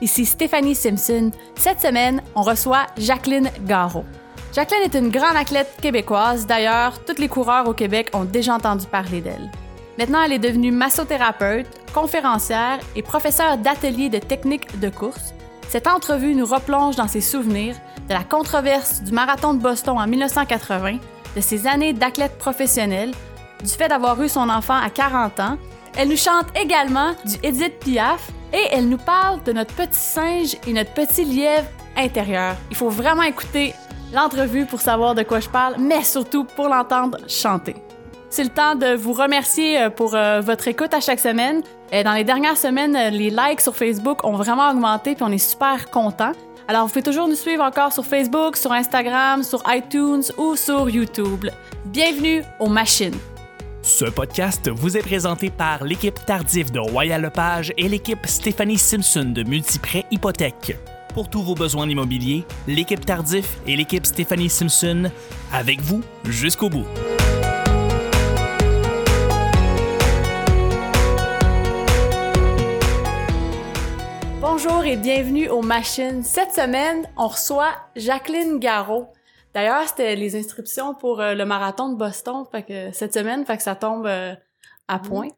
ici Stéphanie Simpson. Cette semaine, on reçoit Jacqueline Garot. Jacqueline est une grande athlète québécoise. D'ailleurs, tous les coureurs au Québec ont déjà entendu parler d'elle. Maintenant, elle est devenue massothérapeute, conférencière et professeure d'atelier de techniques de course. Cette entrevue nous replonge dans ses souvenirs de la controverse du marathon de Boston en 1980, de ses années d'athlète professionnelle, du fait d'avoir eu son enfant à 40 ans. Elle nous chante également du Edith Piaf et elle nous parle de notre petit singe et notre petit lièvre intérieur. Il faut vraiment écouter l'entrevue pour savoir de quoi je parle, mais surtout pour l'entendre chanter. C'est le temps de vous remercier euh, pour euh, votre écoute à chaque semaine. Euh, Dans les dernières semaines, les likes sur Facebook ont vraiment augmenté puis on est super contents. Alors, vous pouvez toujours nous suivre encore sur Facebook, sur Instagram, sur iTunes ou sur YouTube. Bienvenue aux machines. Ce podcast vous est présenté par l'équipe Tardif de Royal Lepage et l'équipe Stéphanie Simpson de Multiprêt Hypothèque. Pour tous vos besoins immobiliers, l'équipe Tardif et l'équipe Stéphanie Simpson, avec vous jusqu'au bout. Bonjour et bienvenue aux machines. Cette semaine, on reçoit Jacqueline Garot. D'ailleurs, c'était les inscriptions pour euh, le marathon de Boston, fait que cette semaine, fait que ça tombe euh, à point.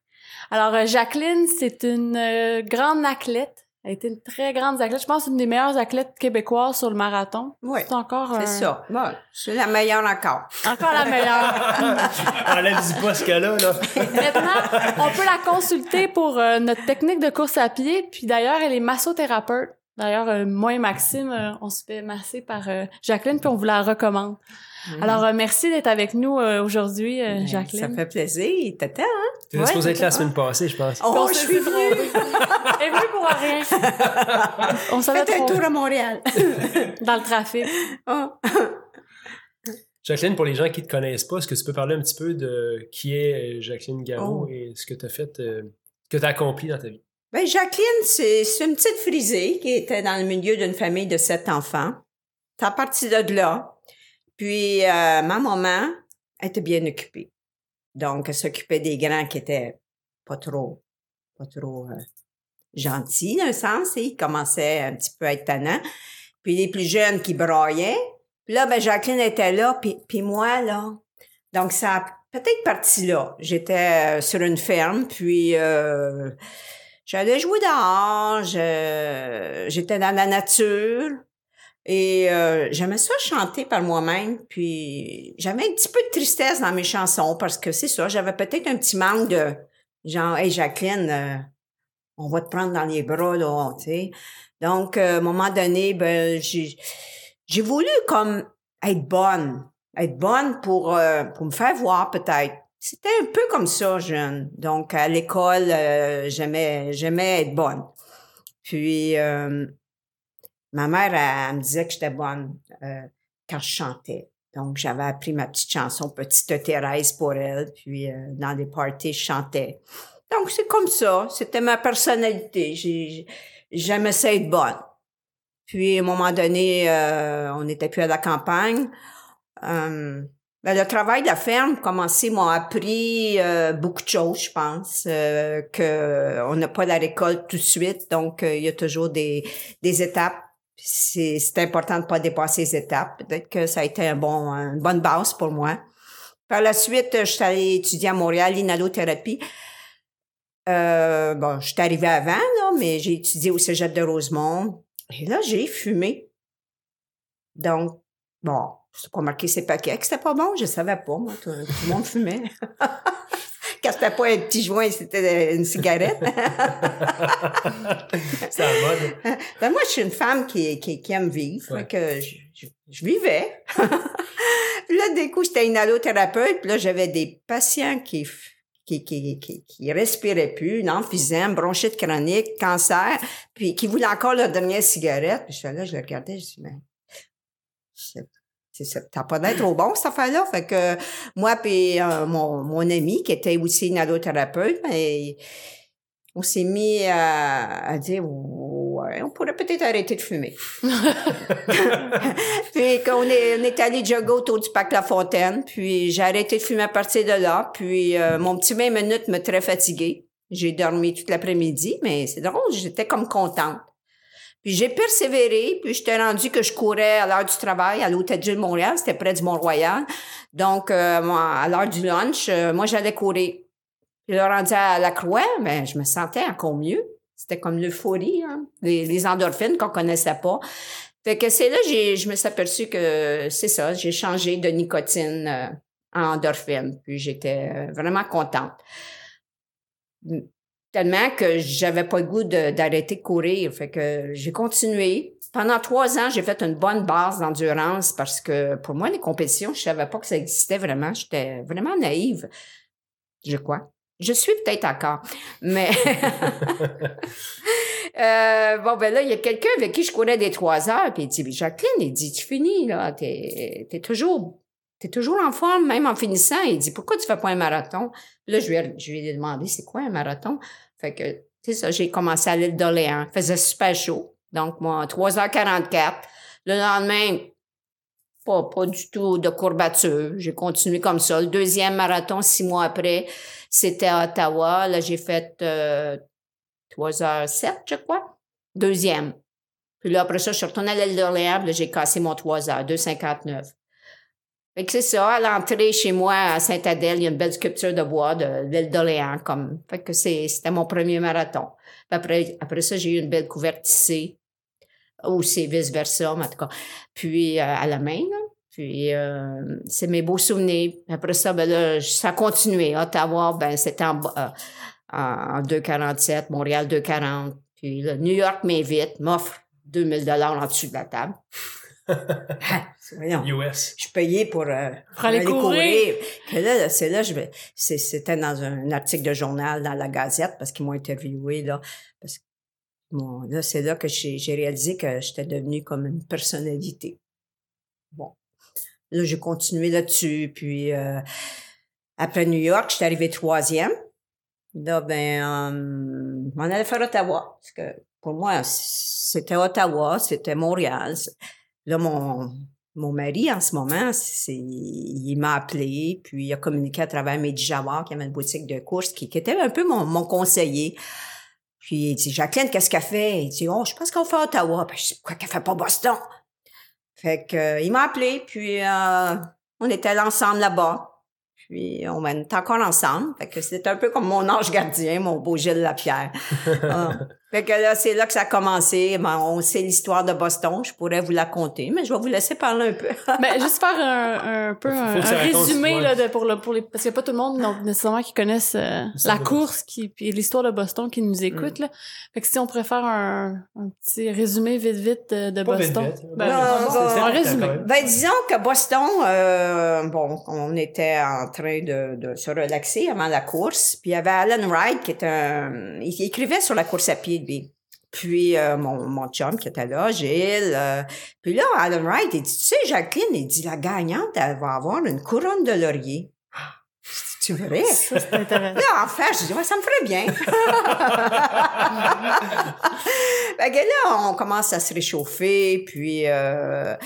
Alors, euh, Jacqueline, c'est une euh, grande athlète. Elle a été une très grande athlète. Je pense une des meilleures athlètes québécoises sur le marathon. Oui, C'est encore c'est ça. Bon, je suis la meilleure encore. Encore la meilleure. Enlève dis pas ce cas-là, là. Maintenant, on peut la consulter pour euh, notre technique de course à pied. Puis d'ailleurs, elle est massothérapeute. D'ailleurs, euh, moi et Maxime, euh, on se fait masser par euh, Jacqueline, puis on vous la recommande. Alors, euh, merci d'être avec nous euh, aujourd'hui, euh, Ben, Jacqueline. Ça fait plaisir. T'attends, hein? Tu Ouais, supposé être là la semaine passée, je pense. Oh, On je suis venue. Elle est venue pour rien? on savait Faites un tour à Montréal. dans le trafic. Oh. Jacqueline, pour les gens qui te connaissent pas, est-ce que tu peux parler un petit peu de qui est Jacqueline Garot Oh. et ce que tu as fait, euh, que tu as accompli dans ta vie? Ben, Jacqueline, c'est une petite frisée qui était dans le milieu d'une famille de sept enfants. C'est à partir de là. Puis, euh, ma maman était bien occupée. Donc, elle s'occupait des grands qui étaient pas trop, pas trop euh, gentils, d'un sens. et Ils commençaient un petit peu à être tannants. Puis, les plus jeunes qui braillaient. Puis là, ben, Jacqueline était là, puis, puis moi, là. Donc, ça a peut-être parti là. J'étais euh, sur une ferme, puis... euh, J'allais jouer dehors, j'étais dans la nature et euh, j'aimais ça chanter par moi-même. Puis j'avais un petit peu de tristesse dans mes chansons parce que c'est ça, j'avais peut-être un petit manque de genre, hey Jacqueline, euh, on va te prendre dans les bras là, tu sais. Donc euh, à un moment donné, ben j'ai j'ai voulu comme être bonne, être bonne pour euh, pour me faire voir peut-être. C'était un peu comme ça, jeune. Donc, à l'école, euh, j'aimais, j'aimais être bonne. Puis, euh, ma mère, elle, me disait que j'étais bonne euh, quand je chantais. Donc, j'avais appris ma petite chanson Petite Thérèse pour elle. Puis, euh, dans les parties, je chantais. Donc, c'est comme ça. C'était ma personnalité. J'ai, j'aimais ça être bonne. Puis, à un moment donné, euh, on n'était plus à la campagne. Euh, ben, le travail de la ferme, commencé, m'a appris euh, beaucoup de choses, je pense, euh, que on n'a pas la récolte tout de suite, donc euh, il y a toujours des, des étapes. C'est important de pas dépasser les étapes. Peut-être que ça a été un bon, une bonne base pour moi. Par la suite, je suis allée étudier à Montréal l'inhalothérapie. Euh, bon, je suis arrivée avant, là, mais j'ai étudié au cégep de Rosemont. Et là, j'ai fumé. Donc, bon, j'ai pas marqué ses paquets, que c'était pas bon, je savais pas, moi, tout, tout le monde fumait. Quand c'était pas un petit joint, c'était une cigarette. C'est la mode. ben moi, je suis une femme qui, qui, qui aime vivre, Ouais. que je, je, je vivais. Puis là, des coups, j'étais une allothérapeute, puis là, j'avais des patients qui, qui, qui, qui, qui respiraient plus, une emphysème, bronchite chronique, cancer, puis qui voulaient encore leur dernière cigarette. Puis j'étais là, je le regardais, je dis, mais c'est- c'est ça, t'as pas d'être trop bon, cette affaire-là. Fait que moi puis euh, mon, mon ami, qui était aussi une allothérapeute, ben, on s'est mis à, à dire, ouais, on pourrait peut-être arrêter de fumer. puis qu'on est, on est allé jogger autour du parc La Fontaine, puis j'ai arrêté de fumer à partir de là. Puis euh, mon petit 20 minutes me très fatiguée. J'ai dormi toute l'après-midi, mais c'est drôle, j'étais comme contente. Puis j'ai persévéré, puis j'étais rendu que je courais à l'heure du travail à l'Hôtel de Montréal, c'était près du Mont-Royal. Donc, euh, à l'heure du lunch, euh, moi, j'allais courir. Puis là, rendu à la Croix, ben, je me sentais encore mieux. C'était comme l'euphorie, hein? les, endorphines qu'on connaissait pas. Fait que c'est là j'ai je me suis aperçu que c'est ça, j'ai changé de nicotine euh, en endorphine, puis j'étais vraiment contente tellement que j'avais pas le goût d'arrêter de, courir. Fait que j'ai continué. Pendant trois ans, j'ai fait une bonne base d'endurance parce que pour moi, les compétitions, je savais pas que ça existait vraiment. J'étais vraiment naïve, je crois. Je suis peut-être encore, mais euh, bon ben là il y a quelqu'un avec qui je courais des trois heures puis il dit Jacqueline il dit tu finis là t'es es toujours t'es toujours en forme même en finissant il dit pourquoi tu fais pas un marathon? Là je lui ai, je lui ai demandé c'est quoi un marathon? Fait que, c'est ça, j'ai commencé à l'île d'Orléans. Il faisait super chaud. Donc, moi, 3h44. Le lendemain, pas, pas du tout de courbature. J'ai continué comme ça. Le deuxième marathon, six mois après, c'était à Ottawa. Là, j'ai fait euh, 3h07, je crois. Deuxième. Puis là, après ça, je suis retournée à l'île d'Orléans. Là, j'ai cassé mon 3h, 2,59. Fait que c'est ça, à l'entrée chez moi à Saint-Adèle, il y a une belle sculpture de bois de l'île d'Orléans, comme. Fait que c'est, c'était mon premier marathon. après, après ça, j'ai eu une belle couverte tissée. Ou c'est vice-versa, en tout cas. Puis euh, à la main, Puis euh, c'est mes beaux souvenirs. Après ça, ben là, ça a continué. Ottawa, ben c'était en, euh, en 2,47, Montréal 2,40. Puis là, New York m'invite, m'offre 2000 dollars en dessous de la table. US. Je payais pour, euh, pour aller, courir. là, c'est là, je c'était dans un article de journal dans la Gazette parce qu'ils m'ont interviewé là. Parce que, bon, là, c'est là que j'ai réalisé que j'étais devenue comme une personnalité. Bon, là, j'ai continué là-dessus. Puis euh, après New York, j'étais arrivée troisième. Là, ben, euh, on allait faire Ottawa parce que pour moi, c'était Ottawa, c'était Montréal. Là, mon, mon mari, en ce moment, c'est, il m'a appelé, puis il a communiqué à travers Mehdi Jawar, qui avait une boutique de course, qui, était un peu mon, mon conseiller. Puis il dit, Jacqueline, qu'est-ce qu'elle fait? Il dit, oh, je pense qu'on fait Ottawa. Puis je dis, pourquoi qu'elle fait pas Boston? Fait que, euh, il m'a appelé, puis euh, on était ensemble là-bas. Puis on est encore ensemble. Fait que c'est un peu comme mon ange gardien, mon beau Gilles Lapierre. Ah. Fait que là, c'est là que ça a commencé. Ben, on sait l'histoire de Boston. Je pourrais vous la conter, mais je vais vous laisser parler un peu. ben, juste faire un, un peu un, résumé là, de, pour, le, pour les parce qu'il n'y a pas tout le monde donc, nécessairement qui connaissent euh, la course qui puis l'histoire de Boston qui nous écoute mm. là. Fait que si on pourrait faire un, un petit résumé vite vite de, Boston. Vite, vite. Ben, un résumé. Ben disons que Boston, euh, bon, on était en train de, de se relaxer avant la course. Puis il y avait Alan Wright qui est un, il écrivait sur la course à pied puis euh, mon, mon chum qui était là, Gilles. Euh, puis là, Alan Wright, il dit, tu sais, Jacqueline, il dit, la gagnante, elle va avoir une couronne de laurier. Tu verrais? Ça, c'est intéressant. Là, en fait, je dis, ouais, ça me ferait bien. fait que là, on commence à se réchauffer, puis euh,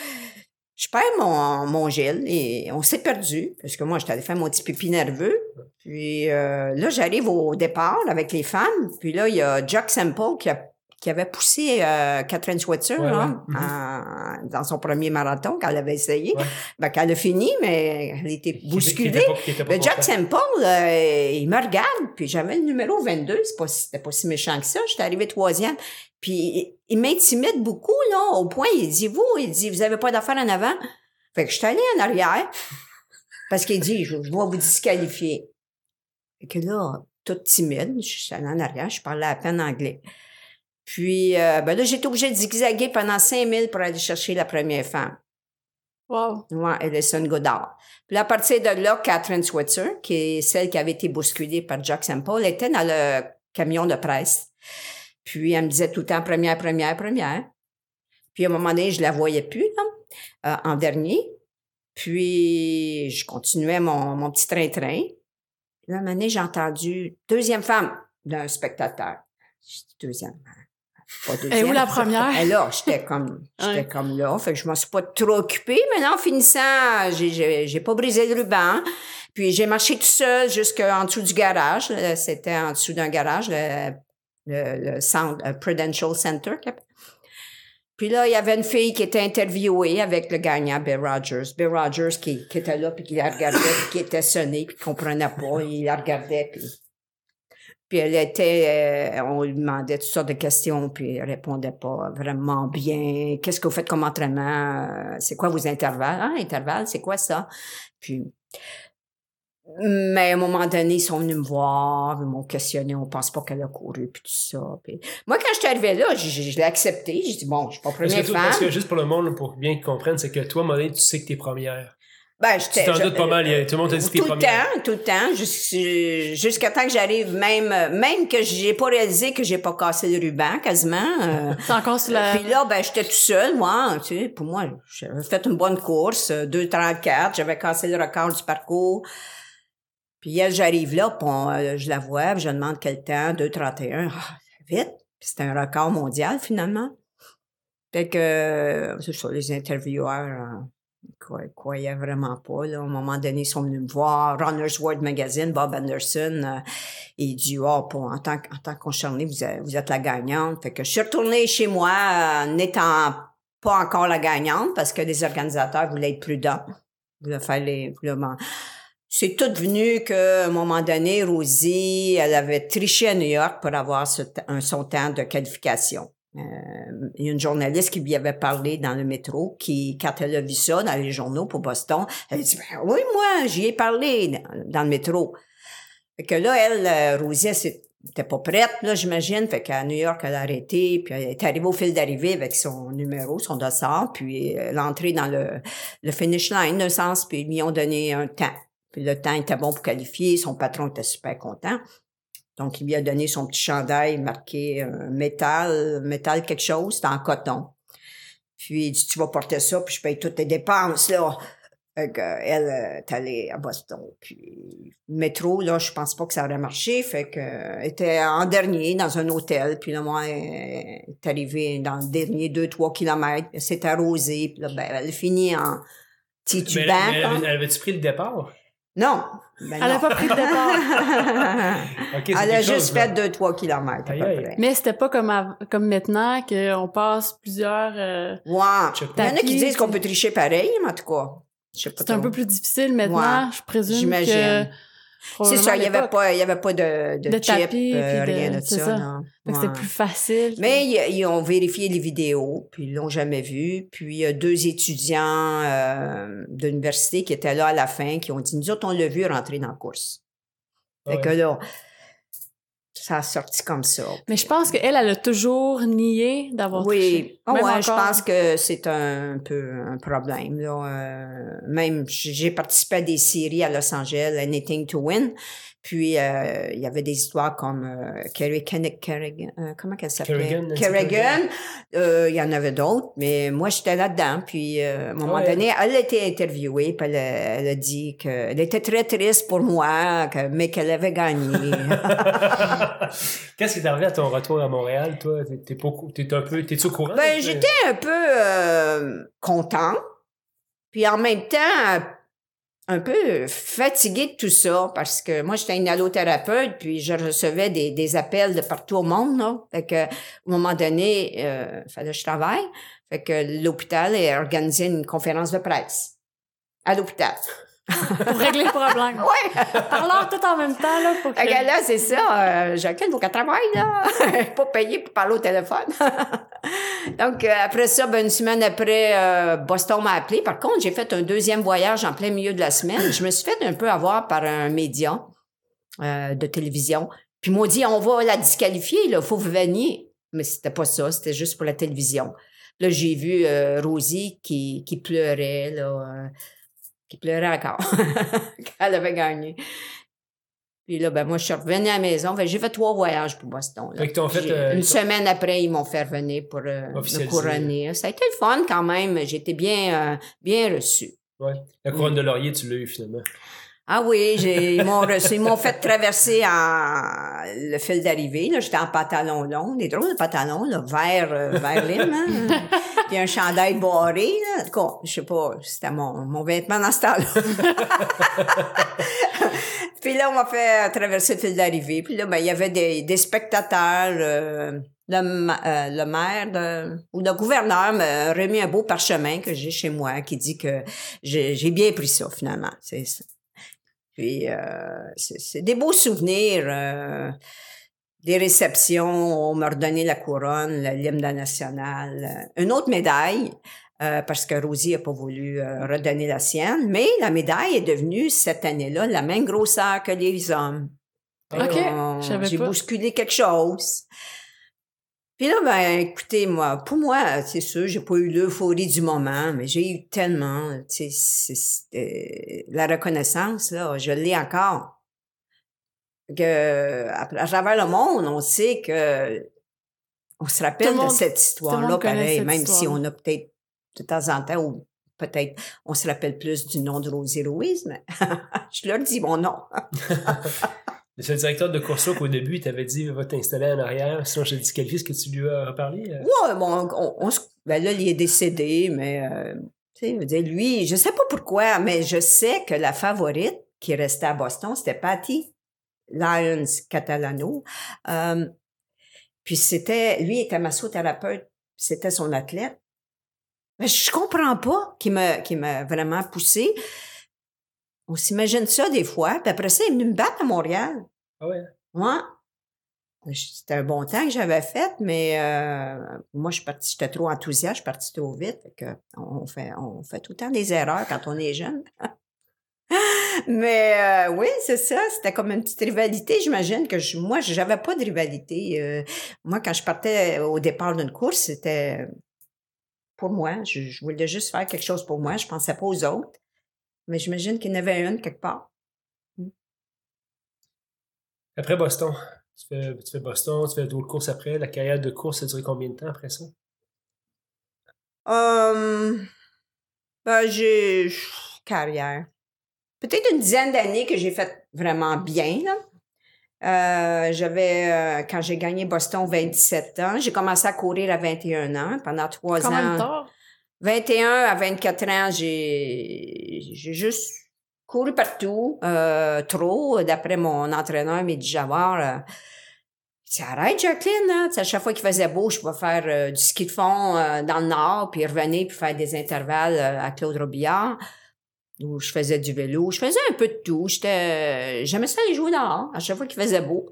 je perds mon, mon Gilles et on s'est perdu parce que moi, j'étais allée faire mon petit pipi nerveux. Puis euh, là, j'arrive au départ avec les femmes. Puis là, il y a Jack Semple qui a qui avait poussé euh, Catherine hein, mm-hmm. dans son premier marathon qu'elle avait essayé. Ben, qu'elle a fini, mais elle était bousculée. Mais Jack Semple, euh, il me regarde, puis j'avais le numéro 22, c'est pas, c'était pas si méchant que ça. J'étais arrivée troisième. Puis il m'intimide beaucoup, là, au point, il dit, vous, il dit, vous avez pas d'affaires en avant? Fait que je suis allée en arrière, parce qu'il dit, je, dois vous disqualifier. Fait que là, toute timide, je suis allée en arrière, je parlais à peine anglais. Puis, euh, ben là, j'étais obligée de zigzaguer pendant 5000 pour aller chercher la première femme. Wow. Ouais, Ellison Godard. Puis à partir de là, Catherine Switzer, qui est celle qui avait été bousculée par Jack Semple, était dans le camion de presse. Puis elle me disait tout le temps première, première, première. Puis à un moment donné, je la voyais plus, là, euh, en dernier. Puis je continuais mon, mon petit train-train. À un moment donné, j'ai entendu deuxième femme d'un spectateur. Deuxième. Pas deuxième. Et où la première? Là, j'étais comme, j'étais comme là. Fait que je m'en suis pas trop occupée. Mais en finissant, j'ai, j'ai pas brisé le ruban. Puis j'ai marché tout seul jusqu'en dessous du garage. C'était en dessous d'un garage. Le, le, le Prudential Center. Puis là, il y avait une fille qui était interviewée avec le gagnant, Bill Rogers. Bill Rogers qui, qui était là, puis qui la regardait, puis qui était sonné, puis qui comprenait pas. Il la regardait, puis... Puis elle était... euh, on lui demandait toutes sortes de questions, puis elle répondait pas vraiment bien. Qu'est-ce que vous faites comme entraînement? C'est quoi vos intervalles? Ah, intervalles, c'est quoi ça? Puis... Mais à un moment donné, ils sont venus me voir, ils m'ont questionné, on pense pas qu'elle a couru, puis tout ça. Puis moi, quand je suis arrivée là, je, je- je l'ai accepté. J'ai dit, bon, je suis pas Parce première que, toi- parce que femme. juste pour le monde, pour bien qu'ils comprennent, c'est que toi, Molly, tu sais que t'es première. Ben, Tu j'étais- t'en doutes pas mal, il y a- tout le monde t'a dit t'es Tout le temps, tout le temps, jus- jusqu'à temps que j'arrive, même, même que j'ai pas réalisé que j'ai pas cassé le ruban, quasiment. euh, C'est encore sur la... Puis là, ben, j'étais tout seul, moi, tu sais, pour moi, j'avais fait une bonne course, euh, 2,34, j'avais cassé le record du parcours. Puis elle, j'arrive là, puis on, euh, je la vois, puis je demande quel temps, 2,31, ah, vite. Puis c'était un record mondial, finalement. Fait que, euh, c'est ça, les intervieweurs, euh, croyaient, croyaient vraiment pas, là. À un moment donné, ils sont venus me voir. Runner's World Magazine, Bob Anderson, euh, il dit, oh, pour, en tant, en tant vous êtes, vous êtes la gagnante. Fait que je suis retournée chez moi, euh, n'étant pas encore la gagnante, parce que les organisateurs voulaient être prudents. Les, c'est tout venu qu'à un moment donné, Rosie, elle avait triché à New York pour avoir un, son temps de qualification. Euh, il y a une journaliste qui lui avait parlé dans le métro, qui, quand elle a vu ça dans les journaux pour Boston, elle a dit, Ben oui, moi, j'y ai parlé dans, le métro. Fait que là, elle, euh, Rosie, elle s'est- était pas prête, là, j'imagine. Fait qu'à New York, elle a arrêté, puis elle est arrivée au fil d'arrivée avec son numéro, son dossard, puis elle est entrée dans le, le finish line, d'un sens, puis ils lui ont donné un temps. Puis le temps était bon pour qualifier, son patron était super content. Donc, il lui a donné son petit chandail marqué euh, métal, métal quelque chose, c'était en coton. Puis il dit, tu vas porter ça, puis je paye toutes tes dépenses, là. Fait que, elle euh, est allée à Boston. Puis métro, là, je pense pas que ça aurait marché. Fait que elle était en dernier dans un hôtel. Puis là, moi, elle est arrivée dans le dernier 2-3 kilomètres. Elle s'est arrosée. Puis là, ben, elle a fini en titubant. mais quoi. avait- avait-tu pris le départ? Non. Ben Elle a non. pas pris de départ. Ok, c'est Elle a juste chose, fait là. 2-3 kilomètres à peu près. Mais c'était pas comme, comme maintenant qu'on passe plusieurs... euh. Il y en a qui disent qu'on peut tricher pareil, mais en tout cas, je sais pas C'est un peu plus difficile maintenant, Ouais, je présume j'imagine. C'est ça, il y avait pas, il y avait pas de, de, De chip, tapis, euh, de- rien de ça, ça. non. Ouais. c'était plus facile. Mais ils, ils ont vérifié les vidéos, puis ils l'ont jamais vu. Puis il y a deux étudiants euh, de l'université qui étaient là à la fin, qui ont dit, nous autres, on l'a vu rentrer dans la course. Fait Ouais. que là, ça a sorti comme ça. Mais je pense qu'elle, elle a toujours nié d'avoir Oui, triché. Ah Même ouais, je pense que c'est un peu un problème. Là. Euh, même, j'ai participé à des séries à Los Angeles, Anything to Win. Puis, euh, il y avait des histoires comme euh, Kerry Kerrigan, euh, comment qu'elle s'appelait? Kerrigan. Euh, il y en avait d'autres, mais moi, j'étais là-dedans. Puis, à un moment Ouais. donné, elle a été interviewée, puis elle, a- elle a dit qu'elle était très triste pour moi, que- mais qu'elle avait gagné. Qu'est-ce qui est arrivé à ton retour à Montréal, toi? T'es- un peu, t'es-tu au courant? Ben, j'étais un peu content, puis en même temps un peu fatiguée de tout ça parce que moi j'étais une allothérapeute puis je recevais des, des appels de partout au monde là. Fait que au moment donné, euh, fallait que je travaille. Fait que l'hôpital a organisé une conférence de presse à l'hôpital. Pour régler le problème. Ouais. Parlons tout en même temps, là, pour que... Là, c'est ça. Euh, Jacqueline, faut qu'elle travaille, là. pas payée pour parler au téléphone. Donc, euh, après ça, ben, une semaine après, euh, Boston m'a appelé. Par contre, j'ai fait un deuxième voyage en plein milieu de la semaine. Je me suis fait un peu avoir par un média euh, de télévision. Puis ils m'ont dit, on va la disqualifier, là, faut que vous veniez. Mais c'était pas ça, c'était juste pour la télévision. Là, j'ai vu Rosie qui, qui pleurait, là, qui pleurait encore. Elle avait gagné. Puis là, ben moi, je suis revenue à la maison. J'ai fait trois voyages pour Boston. là. Fait fait, euh, une semaine après, ils m'ont fait revenir pour euh, me couronner. Ça a été le fun quand même. J'ai été bien, euh, bien reçue. Ouais. La couronne de laurier, tu l'as eu finalement. Ah oui, j'ai, ils m'ont reçu, ils m'ont fait traverser en, le fil d'arrivée, là. J'étais en pantalon long, des drôles de pantalons, là, vert, euh, vert lime, hein. Puis un chandail barré, là. En tout cas, je sais pas, c'était mon, mon vêtement dans ce temps-là. Puis là, on m'a fait traverser le fil d'arrivée. Puis là, ben, il y avait des, des spectateurs. euh, le, euh, le maire de- ou le gouverneur m'a remis un beau parchemin que j'ai chez moi qui dit que j'ai j'ai bien pris ça, finalement. C'est ça. Puis, euh, c'est des beaux souvenirs. euh, des réceptions, on m'a redonné la couronne, l'hymne national, euh, une autre médaille, euh, parce que Rosie n'a pas voulu euh, redonner la sienne, mais la médaille est devenue cette année-là la même grosseur que les hommes. Ok, J'ai bousculé quelque chose. Puis là, ben, écoutez, moi, pour moi, c'est sûr, j'ai pas eu l'euphorie du moment, mais j'ai eu tellement, tu sais, c'était- la reconnaissance, là, je l'ai encore. Que, à, à travers le monde, on sait que, on se rappelle monde- de cette histoire-là, pareil, cette même si on a peut-être, de temps en temps, ou peut-être, on se rappelle plus du nom de Rosie Ruiz, mais je leur dis mon nom. C'est le directeur de course qu'au début, il t'avait dit va t'installer en arrière, sinon je te disqualifie. Est-ce que tu lui as reparlé? euh? Ouais, bon, on, ben là, il est décédé, mais euh, tu sais, je veux dire, lui, je sais pas pourquoi, mais je sais que la favorite qui restait à Boston, c'était Patty Lyons Catalano. Euh, puis c'était, lui était massothérapeute, c'était son athlète. Mais je comprends pas qu'il m'a, qu'il m'a vraiment poussé. On s'imagine ça des fois, puis après ça, il est venu me battre à Montréal. Ah ouais. Moi, c'était un bon temps que j'avais fait, mais euh, moi, je suis partie, j'étais trop enthousiaste, je suis partie trop vite. fait que on, fait, on fait tout le temps des erreurs quand on est jeune. mais euh, oui, c'est ça, c'était comme une petite rivalité. J'imagine que je, moi, j'avais pas de rivalité. Euh, moi, quand je partais au départ d'une course, c'était pour moi. Je, je voulais juste faire quelque chose pour moi. Je pensais pas aux autres. Mais j'imagine qu'il y en avait une quelque part. Après Boston, tu fais, tu fais Boston, tu fais d'autres courses après. La carrière de course, ça a duré combien de temps après ça? Euh, ben, j'ai carrière. Peut-être une dizaine d'années que j'ai fait vraiment bien. Là. Euh, j'avais euh, quand j'ai gagné Boston 27 ans, j'ai commencé à courir à 21 ans pendant trois ans. tard. 21 à 24 ans, j'ai juste couru partout, euh, trop, d'après mon entraîneur Javard. Il dit, arrête, Jacqueline, hein. À chaque fois qu'il faisait beau, je pouvais faire euh, du ski de fond euh, dans le nord, puis revenir, puis faire des intervalles à Claude Robillard, où je faisais du vélo. Je faisais un peu de tout. J'aimais ça aller jouer dehors, à chaque fois qu'il faisait beau.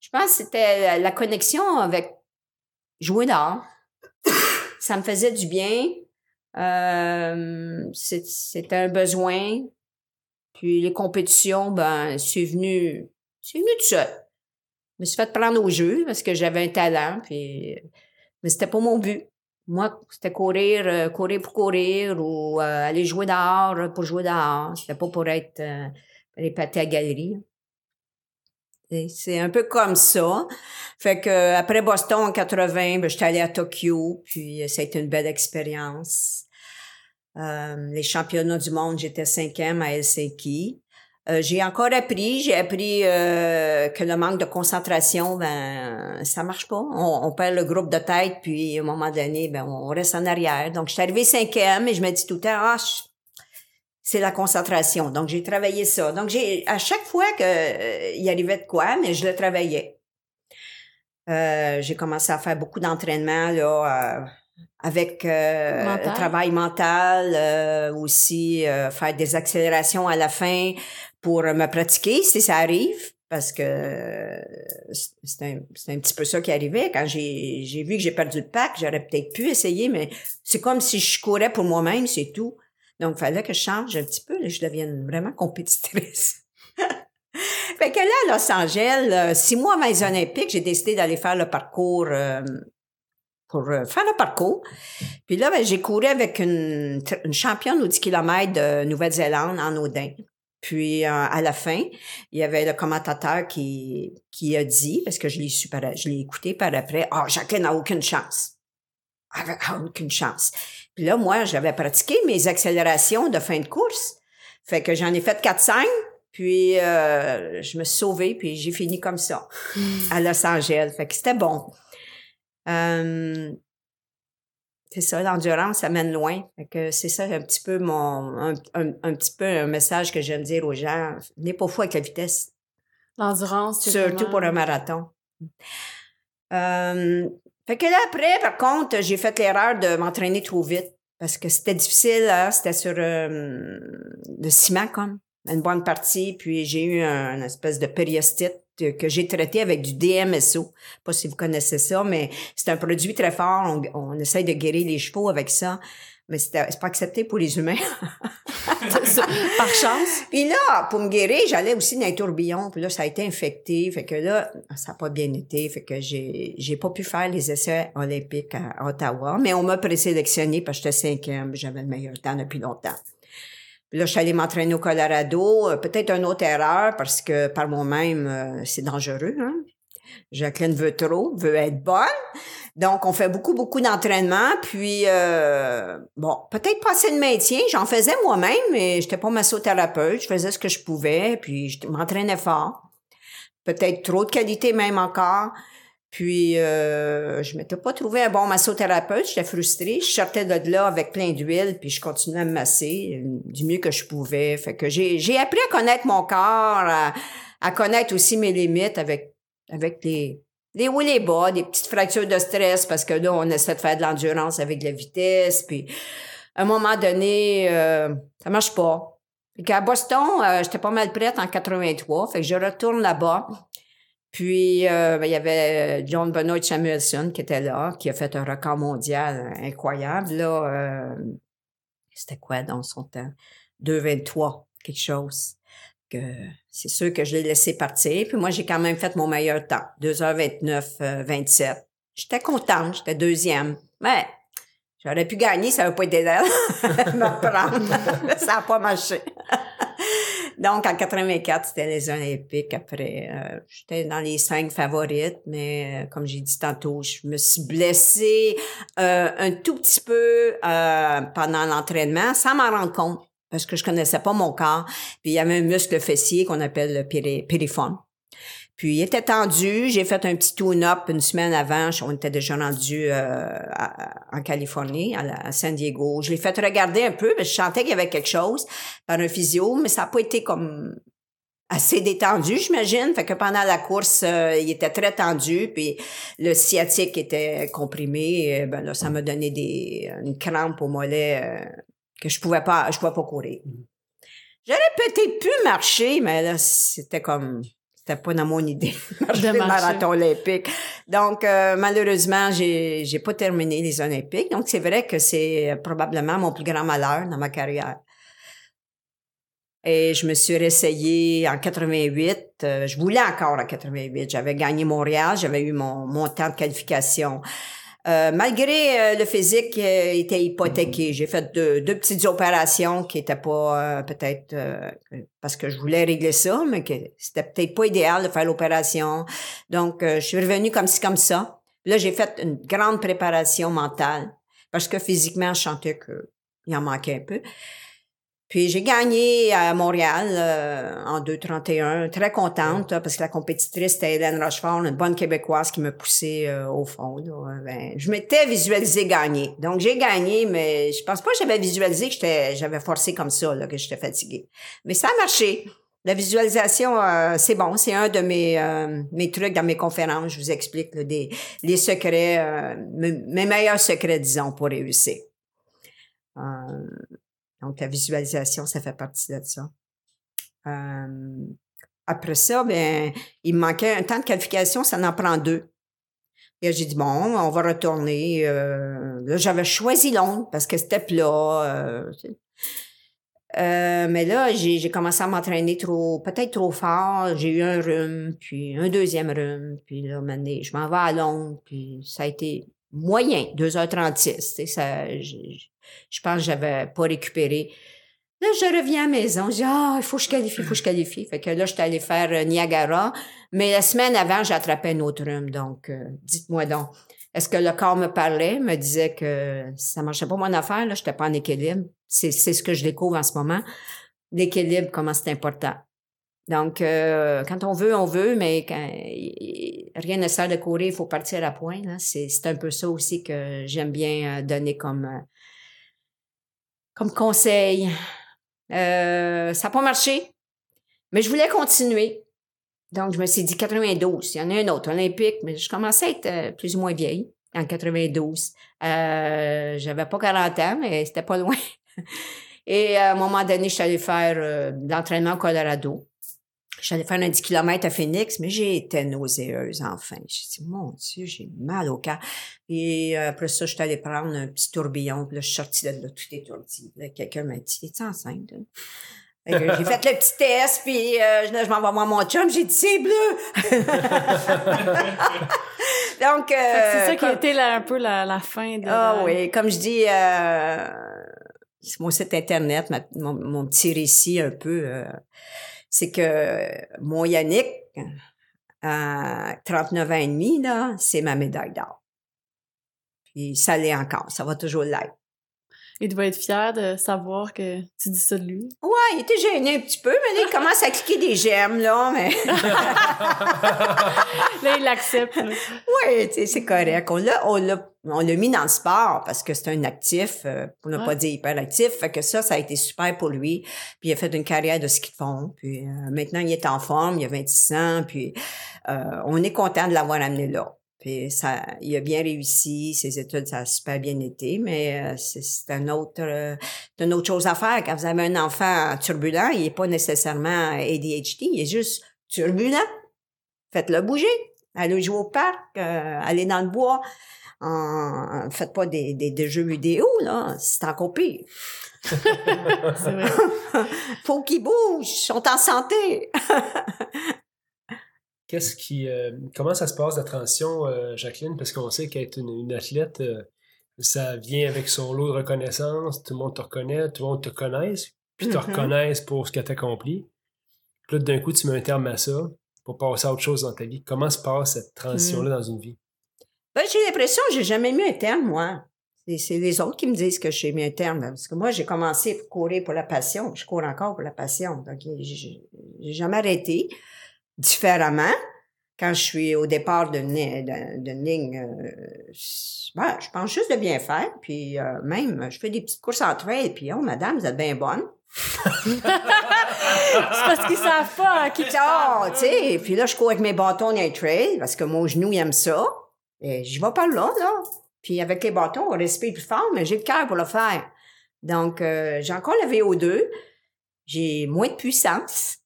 Je pense que c'était la- la connexion avec jouer dehors. ça me faisait du bien. Euh, c'était un besoin. Puis les compétitions, ben, c'est venu, c'est venu tout seul. Je me suis fait prendre au jeu parce que j'avais un talent, puis, mais c'était pas mon but. Moi, c'était courir, euh, courir pour courir ou euh, aller jouer dehors pour jouer dehors. C'était pas pour être euh, pâter à galerie. C'est un peu comme ça. Fait que après Boston en 80, ben, j'étais allée à Tokyo, puis euh, ça a été une belle expérience. Euh, les championnats du monde, j'étais cinquième à Helsinki. Euh, j'ai encore appris, j'ai appris euh, que le manque de concentration, ben ça marche pas. On, on perd le groupe de tête, puis à un moment donné, ben on reste en arrière. Donc, je suis arrivée cinquième et je me dis tout le temps, ah, c'est la concentration. Donc, j'ai travaillé ça. Donc, j'ai à chaque fois que euh, il arrivait de quoi, mais je le travaillais. Euh, j'ai commencé à faire beaucoup d'entraînement là, euh, avec euh, Mental. le travail mental, euh, aussi euh, faire des accélérations à la fin pour me pratiquer si ça arrive. Parce que c'est un, c'est un petit peu ça qui arrivait. Quand j'ai j'ai vu que j'ai perdu le pack, j'aurais peut-être pu essayer, mais c'est comme si je courais pour moi-même, c'est tout. Donc, il fallait que je change un petit peu, là, je devienne vraiment compétitrice. fait que là, à Los Angeles, euh, six mois avant les Olympiques, j'ai décidé d'aller faire le parcours euh, pour euh, faire le parcours. Puis là, ben, j'ai couru avec une, une championne au 10 km de Nouvelle-Zélande en Audin. Puis euh, à la fin, il y avait le commentateur qui, qui a dit, parce que je l'ai su par, je l'ai écouté par après, « Ah, Jacqueline n'a aucune chance. Elle a aucune chance. » Puis là, moi, j'avais pratiqué mes accélérations de fin de course. Fait que j'en ai fait 4-5, puis euh, je me suis sauvée, puis j'ai fini comme ça, à Los Angeles. Fait que c'était bon. Euh, c'est ça, l'endurance, ça mène loin. Fait que c'est ça un petit peu mon, un, un- un petit peu un message que j'aime dire aux gens. N'est pas fou avec la vitesse. L'endurance, surtout vraiment- pour un marathon. Euh, fait que là, après, par contre, j'ai fait l'erreur de m'entraîner trop vite parce que c'était difficile. hein, C'était sur euh, le ciment, comme une bonne partie. Puis j'ai eu un, une espèce de périostite que j'ai traité avec du DMSO. Pas si vous connaissez ça, mais c'est un produit très fort. On, on essaye de guérir les chevaux avec ça. Mais c'était- c'est pas accepté pour les humains. Par chance? Puis là, pour me guérir, j'allais aussi dans un tourbillon. Puis là, ça a été infecté. Fait que là, ça n'a pas bien été. Fait que j'ai, j'ai pas pu faire les essais olympiques à Ottawa. Mais on m'a présélectionné parce que j'étais cinquième. J'avais le meilleur temps depuis longtemps. Puis là, je suis allée m'entraîner au Colorado. Euh, Peut-être une autre erreur parce que par moi-même, euh, c'est dangereux. Hein? Jacqueline veut trop, veut être bonne. Donc, on fait beaucoup, beaucoup d'entraînement. Puis, euh, bon, peut-être pas assez de maintien. J'en faisais moi-même, mais j'étais pas massothérapeute. Je faisais ce que je pouvais, puis je m'entraînais fort. Peut-être trop de qualité même encore. Puis, euh, je m'étais pas trouvé un bon massothérapeute. J'étais frustrée. Je sortais de là avec plein d'huile, puis je continuais à me masser euh, du mieux que je pouvais. Fait que j'ai, appris à connaître mon corps, à connaître aussi mes limites avec, avec les, les les bas, des petites fractures de stress parce que là, on essaie de faire de l'endurance avec la vitesse. Puis, à un moment donné, euh, ça marche pas. Fait qu'à Boston, euh, j'étais pas mal prête en 83. Fait que je retourne là-bas. Puis, euh, ben, il y avait John Benoit Samuelson qui était là, qui a fait un record mondial incroyable. Là, euh, c'était quoi dans son temps? 2,23, quelque chose. C'est sûr que je l'ai laissé partir. Puis moi, j'ai quand même fait mon meilleur temps. 2h29, euh, 27. J'étais contente, j'étais deuxième. Mais j'aurais pu gagner, ça n'aurait pas été me ça n'a pas marché. Donc, en 84, c'était les Olympiques. Après, euh, j'étais dans les cinq favorites, mais euh, comme j'ai dit tantôt, je me suis blessée euh, un tout petit peu pendant l'entraînement, sans m'en rendre compte, parce que je connaissais pas mon corps. Puis il y avait un muscle fessier qu'on appelle le péri- périphone. Puis il était tendu. J'ai fait un petit tune-up une semaine avant. On était déjà rendu euh, en Californie, à, San Diego. Je l'ai fait regarder un peu, mais je sentais qu'il y avait quelque chose par un physio, mais ça n'a pas été comme assez détendu, j'imagine. Fait que pendant la course, euh, il était très tendu, puis le sciatique était comprimé. Ben là, ça m'a donné des une crampe au mollet euh, que je pouvais pas, je pouvais pas courir. J'aurais peut-être pu marcher, mais là, c'était comme c'était pas dans mon idée de marcher De le marathon olympique. Donc euh, malheureusement, j'ai j'ai pas terminé les olympiques. Donc c'est vrai que c'est probablement mon plus grand malheur dans ma carrière. Et je me suis réessayée en 88. Euh, je voulais encore en 88. J'avais gagné Montréal, j'avais eu mon, mon temps de qualification. Euh, malgré euh, le physique euh, était hypothéqué, j'ai fait deux, petites opérations qui étaient pas euh, peut-être euh, parce que je voulais régler ça, mais que c'était peut-être pas idéal de faire l'opération. Donc, je suis revenue comme ci comme ça. Là, j'ai fait une grande préparation mentale parce que physiquement, je sentais que il en manquait un peu. Puis j'ai gagné à Montréal euh, en 2,31. Très contente là, parce que la compétitrice, c'était Hélène Rochefort, une bonne Québécoise qui me poussait euh, au fond. là. Ben, je m'étais visualisé gagner. Donc j'ai gagné, mais je pense pas que j'avais visualisé que j'étais, j'avais forcé comme ça, là, que j'étais fatiguée. Mais ça a marché. La visualisation, euh, c'est bon. C'est un de mes, euh, mes trucs dans mes conférences. Je vous explique là, des, les secrets, euh, mes, mes meilleurs secrets, disons, pour réussir. Euh, donc, la visualisation, ça fait partie de ça. Après ça, ben, il me manquait un temps de qualification, ça en prend deux. Et j'ai dit, bon, on va retourner. Euh, là, j'avais choisi Londres parce que c'était plat. euh. Euh, mais là, j'ai commencé à m'entraîner trop, peut-être trop fort. J'ai eu un rhume, puis un deuxième rhume, puis là, je m'en vais à Londres, puis ça a été moyen, 2h36. tu sais, Ça, je pense que j'avais pas récupéré. Là, je reviens à la maison. Je dis, ah, il faut que je qualifie, il faut que je qualifie. Fait que là, j'étais allée faire euh, Niagara. Mais la semaine avant, j'ai attrapé un autre rhume. Donc, euh, dites-moi donc, est-ce que le corps me parlait, me disait que ça marchait pas mon affaire, là, j'étais pas en équilibre. C'est, ce que je découvre en ce moment. L'équilibre, comment c'est important. Donc, euh, quand on veut, on veut, mais quand rien ne sert de courir, il faut partir à point. C'est, c'est un peu ça aussi que j'aime bien donner comme, comme conseil. Euh, ça n'a pas marché, mais je voulais continuer. Donc, je me suis dit 92. Il y en a un autre, olympique, mais je commençais à être euh, plus ou moins vieille en 92. Euh, j'avais pas 40 ans, mais c'était pas loin. Et à un moment donné, je suis allée faire euh, l'entraînement au Colorado. Allée faire un 10 km à Phoenix, mais j'ai été nauséeuse enfin. J'ai dit, mon Dieu, j'ai mal au cœur. Et euh, après ça, je suis allée prendre un petit tourbillon. Puis là, je suis sortie de là, tout étourdi. Là, quelqu'un m'a dit, es-tu enceinte? là? J'ai fait le petit test, puis euh, je, je m'en vais voir mon chum, j'ai dit, c'est bleu! Donc, euh, c'est ça qui a comme- été la- un peu la, la fin de. ah la- oui, comme je dis, euh, c'est mon site internet, ma- mon, mon petit récit un peu, euh, c'est que mon Yannick, à 39 ans et demi, là, c'est ma médaille d'or. Puis ça l'est encore, ça va toujours l'être. Il doit être fier de savoir que tu dis ça de lui. Ouais, il était gêné un petit peu, mais là, il commence à cliquer des j'aime, là, mais Là, il l'accepte. oui, tu sais, c'est correct. On l'a, on l'a, on l'a mis dans le sport parce que c'est un actif, euh, pour ne Ouais. pas dire hyperactif. Fait que ça, ça a été super pour lui. Puis il a fait une carrière de ski de fond. Puis euh, maintenant, il est en forme, il a 26 ans. Puis euh, on est content de l'avoir amené là. Puis ça, il a bien réussi, ses études, ça a super bien été, mais euh, c'est, un autre, euh, c'est une autre chose à faire. Quand vous avez un enfant turbulent, il est pas nécessairement ADHD, il est juste turbulent. Faites-le bouger. Allez jouer au parc, euh, aller dans le bois. En, faites pas des, des, des jeux vidéo, là. C'est encore pire. Vrai. Faut qu'ils bougent, ils sont en santé. Qu'est-ce qui. euh, comment ça se passe la transition, euh, Jacqueline? Parce qu'on sait qu'être une, une athlète, euh, ça vient avec son lot de reconnaissance. Tout le monde te reconnaît, tout le monde te connaisse, puis te Mhm. reconnaissent pour ce que tu accompli. Puis là, d'un coup, tu mets un terme à ça pour passer à autre chose dans ta vie. Comment se passe cette transition-là dans une vie? Ben, j'ai l'impression que j'ai jamais mis un terme, moi. C'est, les autres qui me disent que j'ai mis un terme. Parce que moi, j'ai commencé à courir pour la passion. Je cours encore pour la passion. Donc, j'ai jamais arrêté. Différemment, quand je suis au départ d'une, d'une- d'une ligne, euh, ben, je pense juste de bien faire. Puis euh, même, je fais des petites courses en trail. Puis, oh, madame, vous êtes bien bonne. C'est parce qu'ils savent pas à qui tu Oh, tu sais, puis là, je cours avec mes bâtons dans les trails parce que mon genou, il aime ça. Et j'y vais pas là, là. Puis avec les bâtons, on respire plus fort, mais j'ai le cœur pour le faire. Donc, euh, j'ai encore le VO2. J'ai moins de puissance.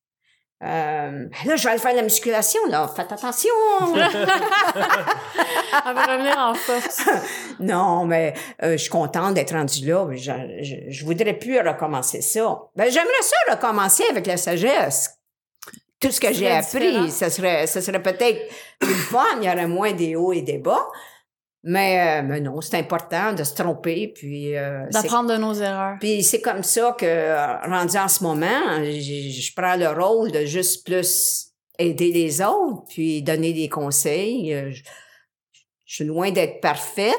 Euh, là, je vais aller faire de la musculation, là. Faites attention! Elle va revenir en force. non, mais euh, je suis contente d'être rendue là. mais Je, je, je voudrais plus recommencer ça. Ben, j'aimerais ça recommencer avec la sagesse. Tout ce que Ce j'ai appris, ça serait, ça serait peut-être plus fun. Il y aurait moins des hauts et des bas. Mais, euh, mais non, c'est important de se tromper. Puis, euh, D'apprendre de nos erreurs. puis c'est comme ça que, euh, rendu en ce moment, je prends le rôle de juste plus aider les autres, puis donner des conseils. Euh, Je, je suis loin d'être parfaite,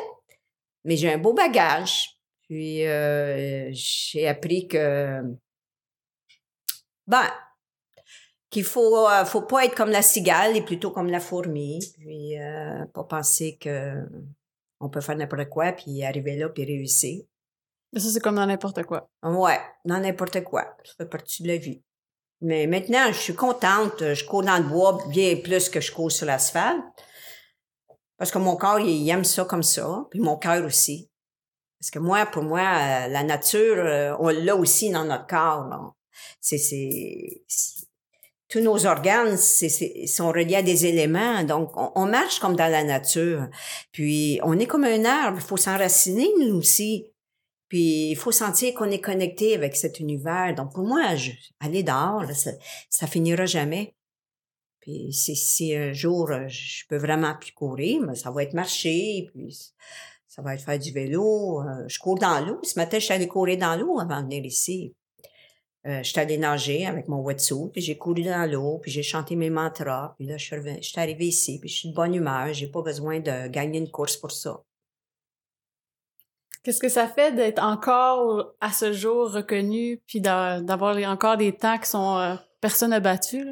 mais j'ai un beau bagage. Puis euh, j'ai appris que, ben, qu'il faut, euh, faut pas être comme la cigale, et plutôt comme la fourmi. Puis euh, pas penser que on peut faire n'importe quoi, puis arriver là, puis réussir. Mais ça, c'est comme dans n'importe quoi. Ouais, dans n'importe quoi. Ça fait partie de la vie. Mais maintenant, je suis contente. Je cours dans le bois bien plus que je cours sur l'asphalte. Parce que mon corps, il, aime ça comme ça. Puis mon cœur aussi. Parce que moi, pour moi, euh, la nature, euh, on l'a aussi dans notre corps. c'est, c'est- tous nos organes sont reliés à des éléments. Donc, on, marche comme dans la nature. Puis, on est comme un arbre. Il faut s'enraciner, nous aussi. Puis il faut sentir qu'on est connecté avec cet univers. Donc pour moi, je, aller dehors, là, ça, ça finira jamais. Puis si, si un jour euh, je peux vraiment plus courir, mais ça va être marcher, puis ça va être faire du vélo. Euh, je cours dans l'eau. Ce matin, je suis allée courir dans l'eau avant de venir ici. Euh, je suis allée nager avec mon wetsuit, puis j'ai couru dans l'eau, puis j'ai chanté mes mantras, puis là, je suis, arrivée ici, puis je suis de bonne humeur, j'ai pas besoin de gagner une course pour ça. Qu'est-ce que ça fait d'être encore à ce jour reconnu puis d'a- d'avoir encore des temps qui sont euh, personne n'a battu? Là?